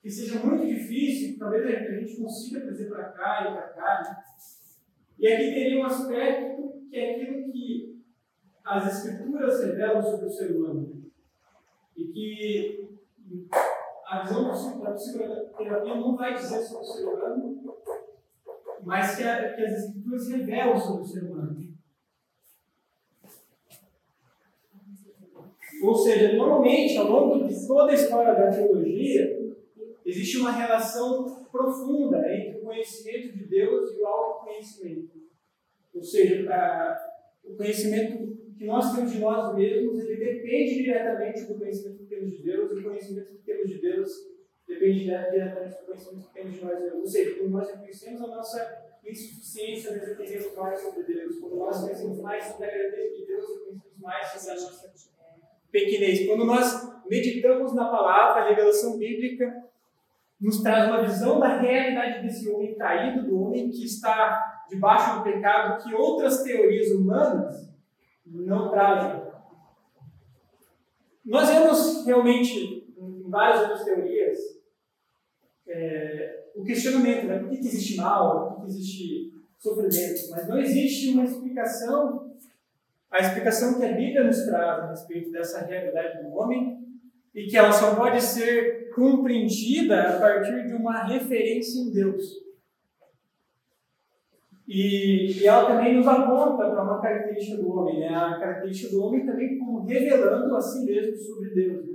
que seja muito difícil, talvez a gente consiga trazer para cá e para cá. Né? E aqui teria um aspecto que é aquilo que as escrituras revelam sobre o ser humano. E que a visão da psicoterapia não vai dizer sobre o ser humano, mas que, a, que as escrituras revelam sobre o ser humano. Ou seja, normalmente, ao longo de toda a história da teologia, existe uma relação profunda entre o conhecimento de Deus e o autoconhecimento. Ou seja, a, o conhecimento que nós temos de nós mesmos, ele depende diretamente do conhecimento que temos de Deus, e o conhecimento que temos de Deus depende diretamente do conhecimento que temos de nós mesmos. Ou seja, quando nós reconhecemos a nossa insuficiência, nós entendemos mais sobre Deus. Quando nós conhecemos mais sobre a grandeza de Deus, conhecemos mais sobre a nossa pequenez. Quando nós meditamos na palavra, a revelação bíblica nos traz uma visão da realidade desse homem caído, do homem que está debaixo do pecado, que outras teorias humanas não trazem. Nós vemos realmente em várias outras teorias é, o questionamento, né? Por que, que existe mal? Por que, que existe sofrimento? Mas não existe uma explicação, a explicação que a Bíblia nos traz a respeito dessa realidade do homem e que ela só pode ser compreendida a partir de uma referência em Deus. E, e ela também nos aponta para uma característica do homem, né? a característica do homem também como revelando a si mesmo sobre Deus. Né?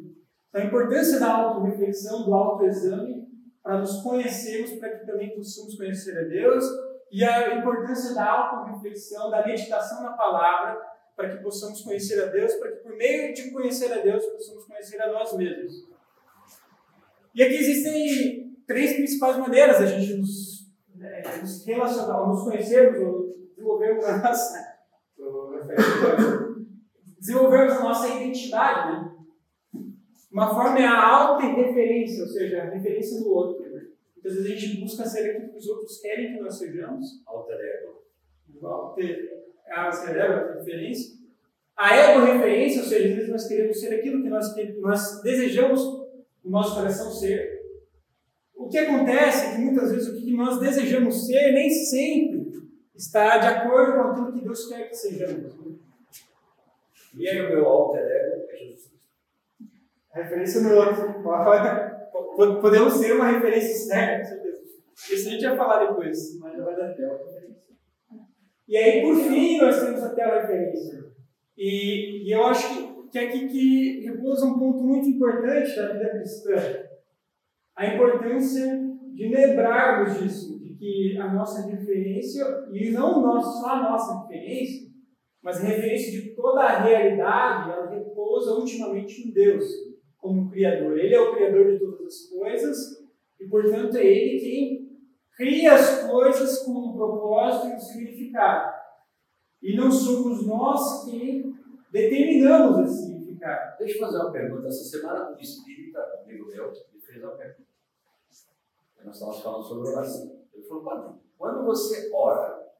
Então, a importância da auto-reflexão, do autoexame, para nos conhecermos, para que também possamos conhecer a Deus, e a importância da auto-reflexão, da meditação na palavra, para que possamos conhecer a Deus, para que por meio de conhecer a Deus possamos conhecer a nós mesmos. E aqui existem três principais maneiras a gente nos, né, nos relacionar, nos conhecermos desenvolvermos a nossa, desenvolvermos a nossa identidade. Né? Uma forma é a auto-referência, ou seja, a referência do outro. Né? Muitas vezes a gente busca ser aquilo que os outros querem que nós sejamos. Alter ego. Alter a a referência. A ego-referência, ou seja, às vezes nós queremos ser aquilo que nós, que nós desejamos o nosso coração ser. O que acontece é que muitas vezes o que nós desejamos ser nem sempre está de acordo com aquilo que Deus quer que sejamos. E aí o meu alter ego é Jesus A referência no outro. Podemos ser uma referência externa, com certeza. Isso a gente vai falar depois, mas já vai dar tempo. E aí, por fim, nós temos até a referência. E, e eu acho que, que é aqui que repousa um ponto muito importante da vida cristã. A importância de lembrarmos disso, de que a nossa referência, e não nosso, só a nossa referência, mas a referência de toda a realidade, ela repousa ultimamente em Deus, como Criador. Ele é o Criador de todas as coisas, e portanto é Ele quem cria as coisas com um propósito e um significado. E não somos nós que determinamos esse significado. Deixa eu fazer uma pergunta. Essa semana, um espírita, amigo meu, me fez uma pergunta. Nós estávamos falando sobre oração. Ele falou para mim: quando você ora,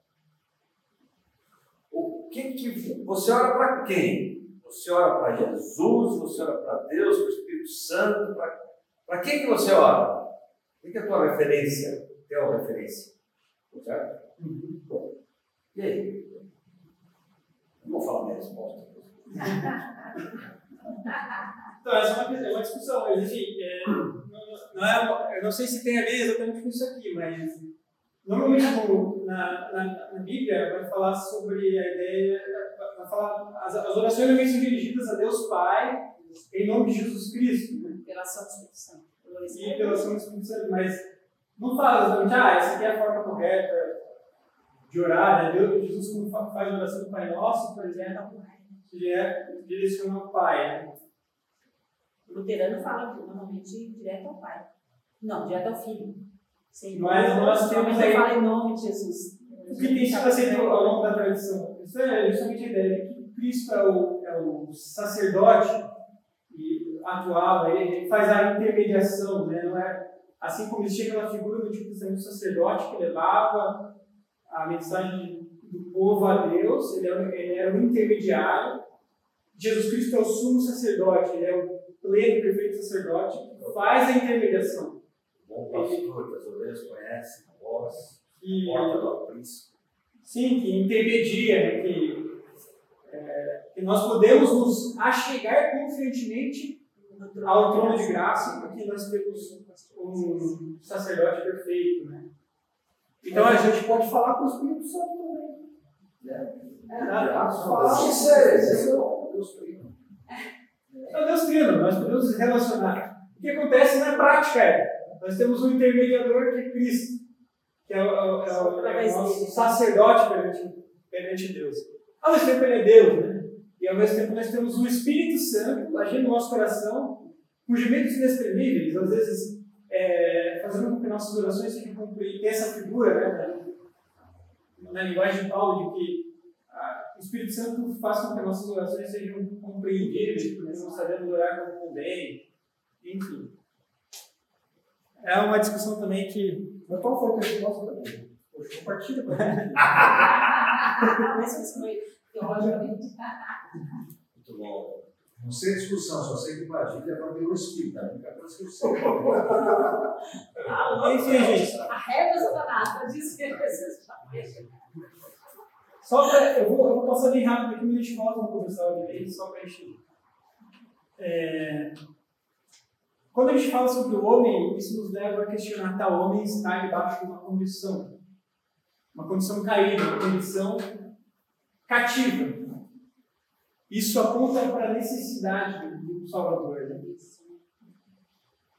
o que, que você ora para quem? Você ora para Jesus? Você ora para Deus, para o Espírito Santo? Para quem que você ora? O que é a tua referência? Tem uma referência? Certo? Uhum. Bom. E aí? Não vou falar minha resposta. então, essa é uma, é uma discussão, mas enfim, é, não, é eu não sei se tem a ver exatamente com isso aqui, mas Normalmente no- na, na, na Bíblia vai falar sobre a ideia, vai falar, as, as orações também são dirigidas a Deus Pai, em nome de Jesus Cristo, né? Pela ação do Espírito Santo. E pela ação do Espírito Santo, mas não fala exatamente, ah, essa aqui é a forma correta de orar, né? Deus, Jesus fa- faz a oração do Pai Nosso, por exemplo, que é direcionar ao Pai, né? Luterano fala normalmente direto ao Pai. Não, direto ao Filho. Sem Mas nós temos aí- fala em nome de Jesus. O que tem sido aceito ao longo da tradição? É justamente a ideia de que Cristo é o, é o sacerdote e atual, ele faz a intermediação, né? não é? Assim como existia aquela figura do Testamento do sacerdote que levava a mensagem do povo a Deus, ele era, ele era o intermediário. Jesus Cristo é o sumo sacerdote, ele é o pleno e perfeito sacerdote faz a intermediação. Bom pastor, que as ovelhas conhecem a voz, E, porta do aprisco. Sim, que intermedia, né, que, é, que nós podemos nos achegar confiantemente ao trono de graça, porque nós temos um sacerdote perfeito. Né? Então a gente pode falar com o Espírito Santo também. Né? Ah, Falar com vocês. Esse é o Deus Trino. É o Deus Trino, nós podemos nos relacionar. O que acontece na prática é, nós temos um intermediador que é Cristo, que é o, é o- é o- é nosso sacerdote perante, perante Deus. Ao mesmo tempo ele é Deus, né? E ao mesmo tempo nós temos o Espírito Santo agindo no nosso coração, com gemidos inexprimíveis, às vezes é, fazendo com que nossas orações sejam cumpridas. Tem essa figura, né? Na, linguagem de Paulo, de que ah, o Espírito Santo faz com que nossas orações sejam compreendidas, porque não sabemos orar como convém, enfim. É uma discussão também que. Mas qual foi a resposta também? Poxa, compartilha com a gente. Mas isso foi teologicamente. Muito bom. Não sei discussão, só sei que Padilha vai ter o espírito. A única coisa que eu sei. Enfim, gente. A régua satanás para dizer esses papéis. Só pra, eu, vou, eu vou passar bem rápido aqui, mas a gente volta no comercial de vez, só para a gente. É, quando a gente fala sobre o homem, isso nos leva a questionar: tal homem está debaixo de uma condição, uma condição caída, uma condição cativa. Isso aponta para a necessidade do Salvador. Né?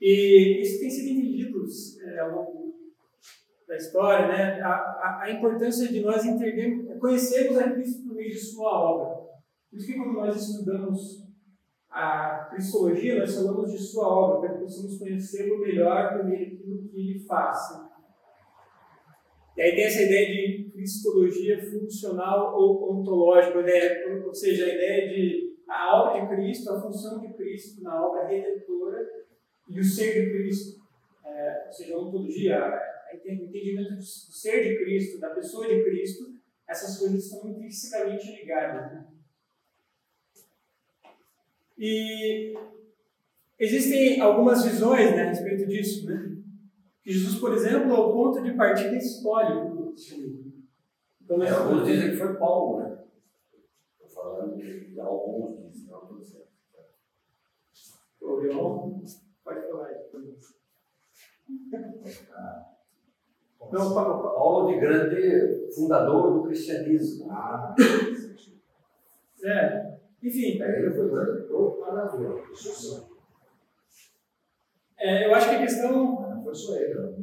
E isso tem sido entendido é, ao longo da história, né? a, a, a importância de nós entendermos, conhecermos a Cristo por meio de Sua obra. Por isso que quando nós estudamos a Cristologia, nós falamos de Sua obra, para que possamos conhecê-lo melhor por meio daquilo que Ele faz. E aí tem essa ideia de Cristologia funcional ou ontológica, né? ou seja, a ideia de a obra de Cristo, a função de Cristo na obra redentora e o ser de Cristo, é, ou seja, a ontologia, entendimento do ser de Cristo, da pessoa de Cristo, essas coisas estão intrinsecamente ligadas. Né? E existem algumas visões né, a respeito disso. Né? Que Jesus, por exemplo, é o ponto de partida histórico. Então, É, alguns dizem que foi Paulo, né? Estou falando de alguns dizem, não estou dizendo. Pode falar aí. Não, pa- pa- Paulo de grande fundador do cristianismo. Ah, é, enfim, é, ele foi maravilhoso. Isso é, eu acho que a questão Não foi só ele, não.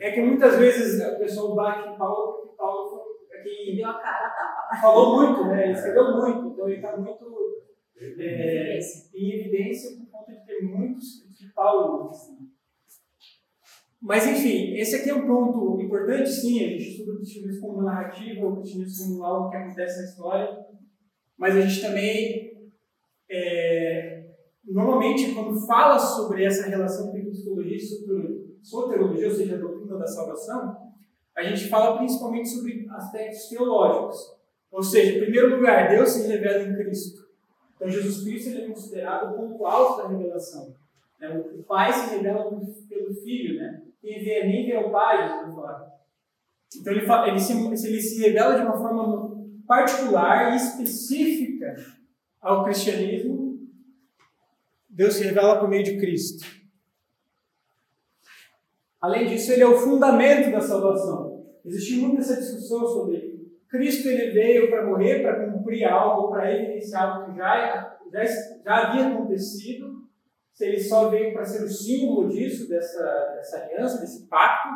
É que muitas vezes o pessoal bate em Paulo porque Paulo foi é quem deu a cara tapa. falou muito, né? Ele escreveu muito, então ele está muito é, Evidência. em evidência por conta de ter muitos de Paulo. assim. Mas, enfim, esse aqui é um ponto importante, sim. A gente estuda o cristianismo como narrativa, o cristianismo como algo que acontece na história, mas a gente também, é, normalmente, quando fala sobre essa relação entre cristologia e soter- soterologia, ou seja, a doutrina da salvação, a gente fala principalmente sobre aspectos teológicos. Ou seja, em primeiro lugar, Deus se revela em Cristo. Então, Jesus Cristo ele é considerado o ponto alto da revelação. né? O Pai se revela pelo Filho, né? Nem vê o Pai, Jesus fala. Então, ele, ele, se, ele se revela de uma forma particular e específica ao cristianismo. Deus se revela por meio de Cristo. Além disso, ele é o fundamento da salvação. existe muito essa discussão sobre Cristo ele veio para morrer, para cumprir algo, para evidenciar algo que já, já, já havia acontecido, se ele só veio para ser o símbolo disso, dessa, dessa aliança, desse pacto,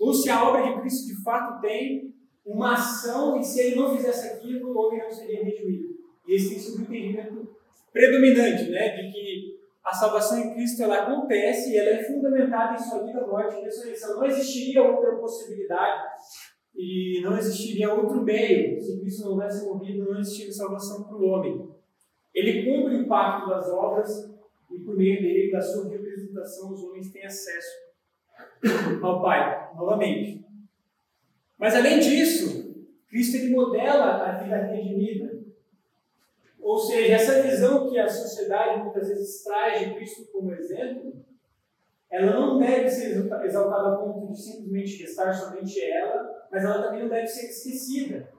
ou se a obra de Cristo de fato tem uma ação e se ele não fizesse aquilo, o homem não seria redimido. E esse sido o entendimento predominante, né, de que a salvação em Cristo ela acontece e ela é fundamentada em sua vida, morte e ressurreição. Não existiria outra possibilidade e não existiria outro meio. Se Cristo não houvesse morrido, não existiria salvação para o homem. Ele cumpre o pacto das obras e por meio dele, da sua representação, os homens têm acesso ao Pai, novamente. Mas além disso, Cristo ele modela a vida redimida. Ou seja, essa visão que a sociedade muitas vezes traz de Cristo como exemplo, ela não deve ser exaltada a ponto de simplesmente restar somente ela, mas ela também não deve ser esquecida.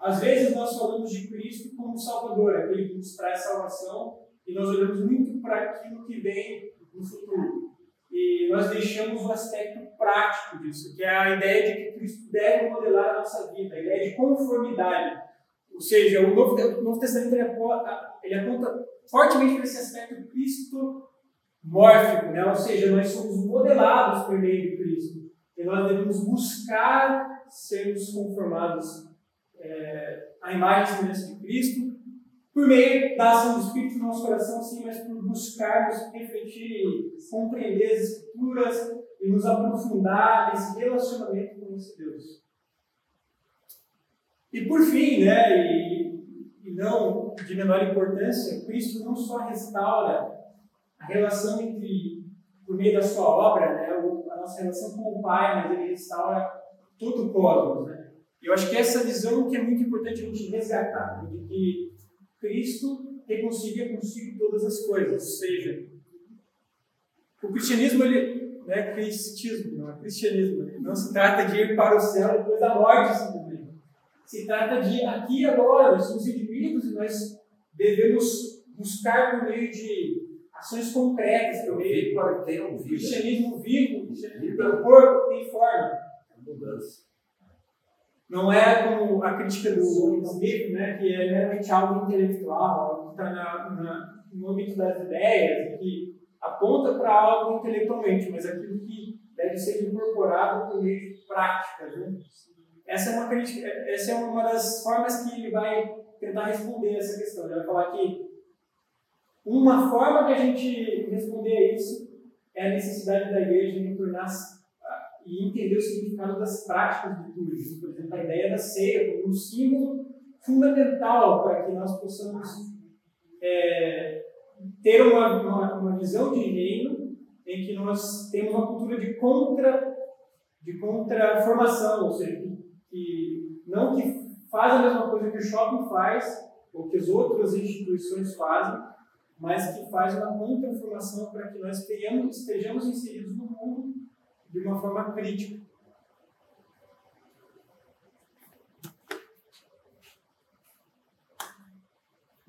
Às vezes nós falamos de Cristo como Salvador, aquele que nos traz salvação, e nós olhamos muito para aquilo que vem no futuro. E nós deixamos o aspecto prático disso, que é a ideia de que Cristo deve modelar a nossa vida, a ideia de conformidade. Ou seja, o Novo, o Novo Testamento ele aponta, ele aponta fortemente para esse aspecto Cristo mórfico, né? ou seja, nós somos modelados por meio de Cristo. E nós devemos buscar sermos conformados é, à imagem e semelhança de Cristo, por meio da ação do Espírito no nosso coração, sim, mas por buscarmos refletir e compreender as Escrituras e nos aprofundar nesse relacionamento com esse Deus. E por fim, né, e, e não de menor importância, Cristo não só restaura a relação entre, por meio da sua obra, né, a nossa relação com o Pai, mas ele restaura todo o cosmos. Né? E eu acho que essa visão que é muito importante a gente resgatar, de que Cristo reconcilia consigo todas as coisas, ou seja, o cristianismo, ele não é cristianismo, não é cristianismo, não se trata de ir para o céu depois da morte, simplesmente. Se trata de aqui e agora, nós somos indivíduos e nós devemos buscar por meio de ações concretas, por meio para tenham vida. cristianismo vivo, cristianismo tem corpo, tem forma. É mudança. Não é como a crítica do Smith, né, que é meramente algo intelectual, algo que está no âmbito das ideias, que aponta para algo intelectualmente, mas aquilo que deve ser incorporado por meio de práticas. Né? Essa é uma crítica, essa é uma das formas que ele vai tentar responder essa questão. Ele vai falar que uma forma de a gente responder isso é a necessidade da igreja de tornar e entender o significado das práticas litúrgicas. Por exemplo, a ideia da ceia como um símbolo fundamental para que nós possamos é, ter uma, uma, uma, visão de reino em que nós temos uma cultura de contra de contraformação, ou seja, que, não que faz a mesma coisa que o shopping faz ou que as outras instituições fazem, mas que faz uma contraformação para que nós tenhamos, estejamos inseridos no mundo de uma forma crítica.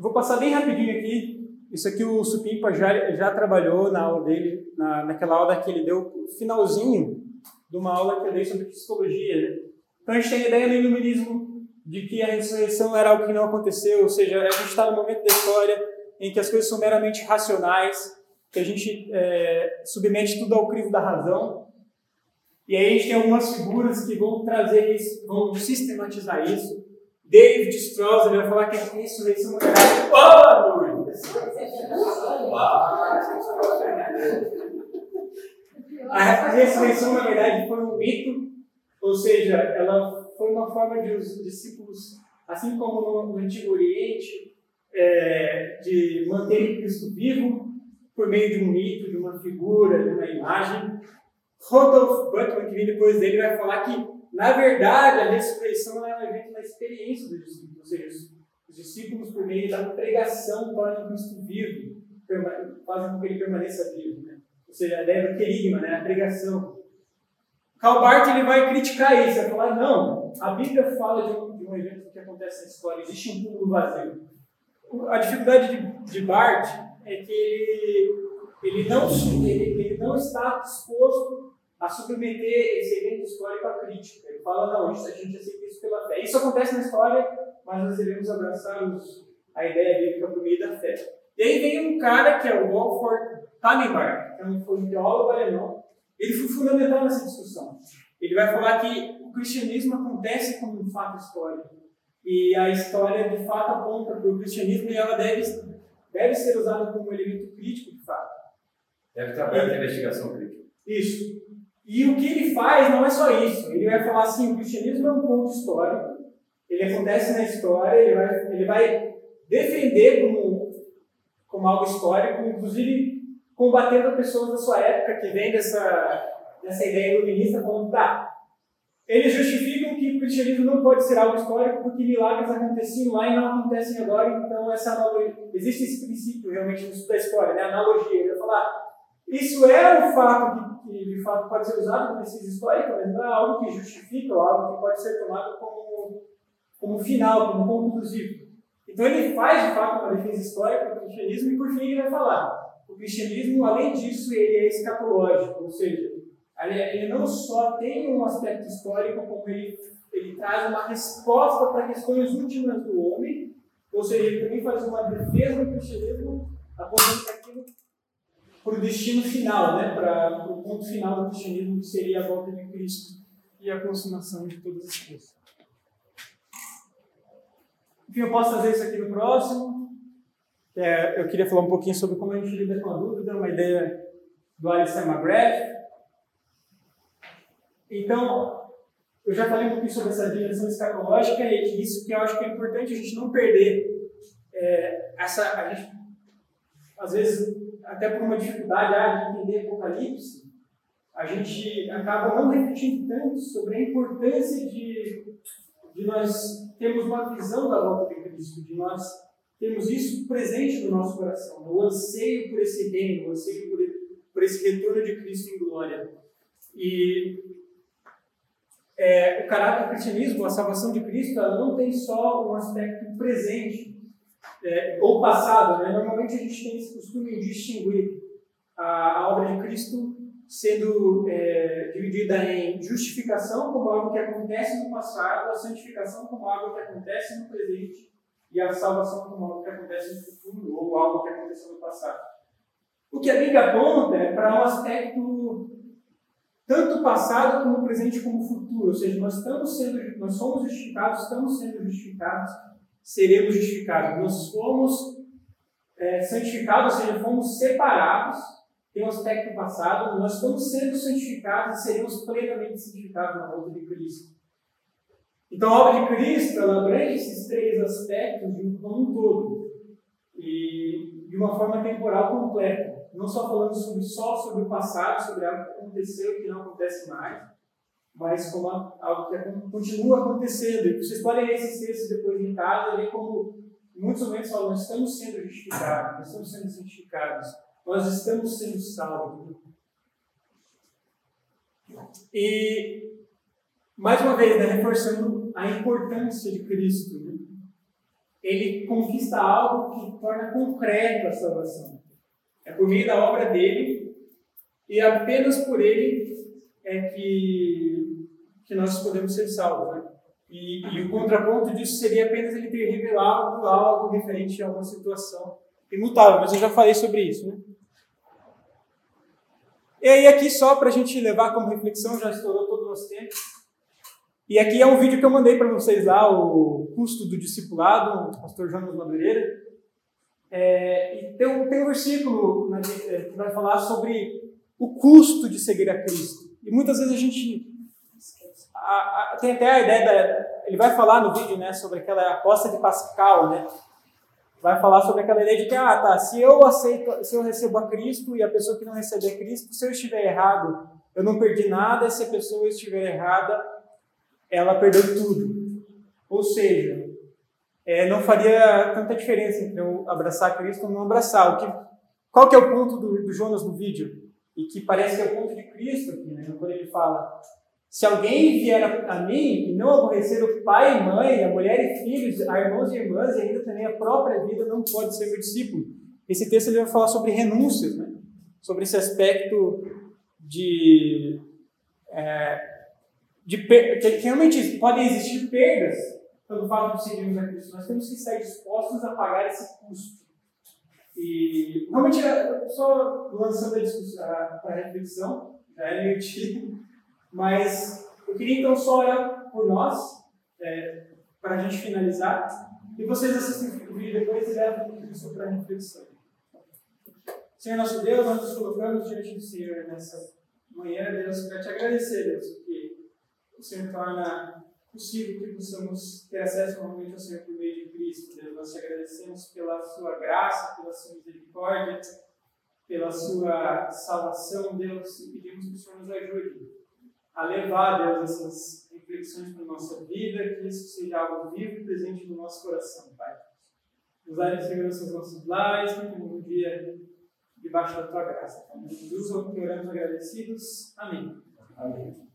Vou passar bem rapidinho aqui. Isso aqui o Supimpa já, já trabalhou na aula dele, na, naquela aula que ele deu, finalzinho de uma aula que eu dei sobre psicologia. Né? Então a gente tem a ideia no iluminismo de que a ressurreição era algo que não aconteceu, ou seja, a gente está no momento da história em que as coisas são meramente racionais, que a gente é, submete tudo ao crivo da razão, e aí a gente tem algumas figuras que vão trazer isso, vão sistematizar isso. David Strauss ele vai falar que a ressurreição é oh, A ressurreição, na verdade, foi um mito, ou seja, ela foi uma forma de os discípulos, assim como no Antigo Oriente, é, de manter Cristo vivo por meio de um mito, de uma figura, de uma imagem. Rodolf Butler, que vem depois dele, vai falar que, na verdade, a ressurreição é um evento da experiência dos discípulos, ou seja, os discípulos, por meio da pregação, tornam Cristo vivo, fazem com que ele permaneça vivo. Né? Ou seja, a ideia do querigma, né? a pregação. Karl Barth ele vai criticar isso, vai falar, não, a Bíblia fala de um, de um evento que acontece na história, existe um túmulo vazio. A dificuldade de, de Barth é que ele, ele, não, ele, ele não está disposto a submeter esse evento histórico à crítica. Ele fala, não, isso, a gente aceita isso pela fé. Isso acontece na história, mas nós devemos abraçar os, a ideia bíblica por meio da fé. E aí vem um cara que é o Wolford Tannenberg, que é um, um teólogo alemão. Ele foi fundamental nessa discussão. Ele vai falar que o cristianismo acontece como um fato histórico. E a história, de fato, aponta para o cristianismo e ela deve, deve ser usada como um elemento crítico, de fato. Deve estar aberta a investigação crítica. Isso. E o que ele faz não é só isso. Ele vai falar assim: o cristianismo é um ponto histórico, ele acontece na história, ele vai, ele vai defender como, como algo histórico, inclusive combatendo pessoas da sua época que vem dessa, dessa ideia iluminista, falando, tá, eles justificam que o cristianismo não pode ser algo histórico porque milagres aconteciam lá e não acontecem agora, então essa analogia, existe esse princípio realmente no estudo da história, né? analogia. Ele vai falar, isso é um fato que, que, de fato pode ser usado como pesquisa histórica, mas não é algo que justifica ou algo que pode ser tomado como, como final, como conclusivo. Então ele faz de fato uma defesa histórica do cristianismo e por fim ele vai falar, o cristianismo além disso ele é escatológico, ou seja, ele não só tem um aspecto histórico, como ele, ele traz uma resposta para questões últimas do homem, ou seja, ele também faz uma defesa do cristianismo apontando para aquilo, para o destino final, né? para, o ponto final do cristianismo, que seria a volta de Cristo e a consumação de todas as coisas. Enfim, eu posso fazer isso aqui no próximo. É, eu queria falar um pouquinho sobre como a gente lida com a dúvida, uma ideia do Alistair McGrath, então, eu já falei um pouquinho sobre essa dimensão escatológica e isso que eu acho que é importante a gente não perder. É, essa, a gente, às vezes, até por uma dificuldade ah, de entender Apocalipse, a gente acaba não refletindo tanto sobre a importância de, de nós termos uma visão da volta de Cristo, de nós termos isso presente no nosso coração, o anseio por esse reino, o anseio por, por esse retorno de Cristo em glória. E é, o caráter do cristianismo, a salvação de Cristo, ela não tem só um aspecto presente é, ou passado. Né? Normalmente a gente tem esse costume de distinguir a, a obra de Cristo sendo é, dividida em justificação como algo que acontece no passado, a santificação como algo que acontece no presente e a salvação como algo que acontece no futuro ou algo que aconteceu no passado. O que a Bíblia aponta é para um aspecto tanto passado como presente como futuro, ou seja, nós estamos sendo, nós somos justificados, estamos sendo justificados, seremos justificados. Nós fomos é, santificados, ou seja, fomos separados, tem um aspecto passado, nós estamos sendo santificados e seremos plenamente santificados na volta de Cristo. Então a obra de Cristo, ela abrange esses três aspectos de um todo, e de uma forma temporal completa não só falando sobre, só sobre o passado, sobre algo que aconteceu e que não acontece mais, mas como algo que continua acontecendo. E vocês podem ler esses depois em casa e ver como, muitos momentos, falam, nós estamos sendo justificados, nós estamos sendo santificados, nós estamos sendo salvos. E, mais uma vez, né, reforçando a importância de Cristo. Né? Ele conquista algo que torna concreto a salvação. É por meio da obra dele e apenas por ele é que, que nós podemos ser salvos. Né? E, e, o contraponto disso seria apenas ele ter revelado algo referente a uma situação imutável, mas eu já falei sobre isso. Né? E aí, aqui, só para a gente levar como reflexão, já estourou todo o nosso tempo. E aqui é um vídeo que eu mandei para vocês lá, o custo do discipulado, o pastor Jonas Madureira. É, e tem um, tem um versículo né, que vai falar sobre o custo de seguir a Cristo. E muitas vezes a gente a, a, tem até a ideia da, ele vai falar no vídeo, né, sobre aquela aposta de Pascal, né? Vai falar sobre aquela ideia de que ah, tá, se eu aceito, se eu recebo a Cristo e a pessoa que não receber Cristo, se eu estiver errado, eu não perdi nada, se a pessoa estiver errada, ela perdeu tudo. Ou seja, é, não faria tanta diferença entre eu abraçar Cristo ou não abraçar. O que, qual que é o ponto do, do Jonas no vídeo? E que parece que é o ponto de Cristo aqui, né? quando ele fala: Se alguém vier a, mim e não aborrecer o pai e mãe, a mulher e filhos, a irmãos e irmãs, e ainda também a própria vida, não pode ser meu discípulo. Esse texto ele vai falar sobre renúncias, né? sobre esse aspecto de, é, de que realmente podem existir perdas pelo fato de seguirmos a Cristo. Nós temos que estar dispostos a pagar esse custo. E realmente, eu só lançando a discussão para reflexão, já é meio tiro, mas eu queria então só orar por nós, é, para a gente finalizar, e vocês assistem o vídeo depois e levam isso para reflexão. Senhor nosso Deus, nós nos colocamos diante do Senhor nessa manhã, Deus, para te agradecer, Deus, porque o Senhor torna possível que possamos ter acesso novamente ao Senhor por meio de Cristo. Deus, nós te agradecemos pela sua graça, pela sua misericórdia, pela sua salvação, Deus, e pedimos que o Senhor nos ajude a levar, Deus, essas reflexões para a nossa vida, que isso seja algo vivo e presente no nosso coração, Pai. Nos dá segurança nos nossos lares, que um dia debaixo da tua graça. Em Jesus, oramos agradecidos. Amém. Amém.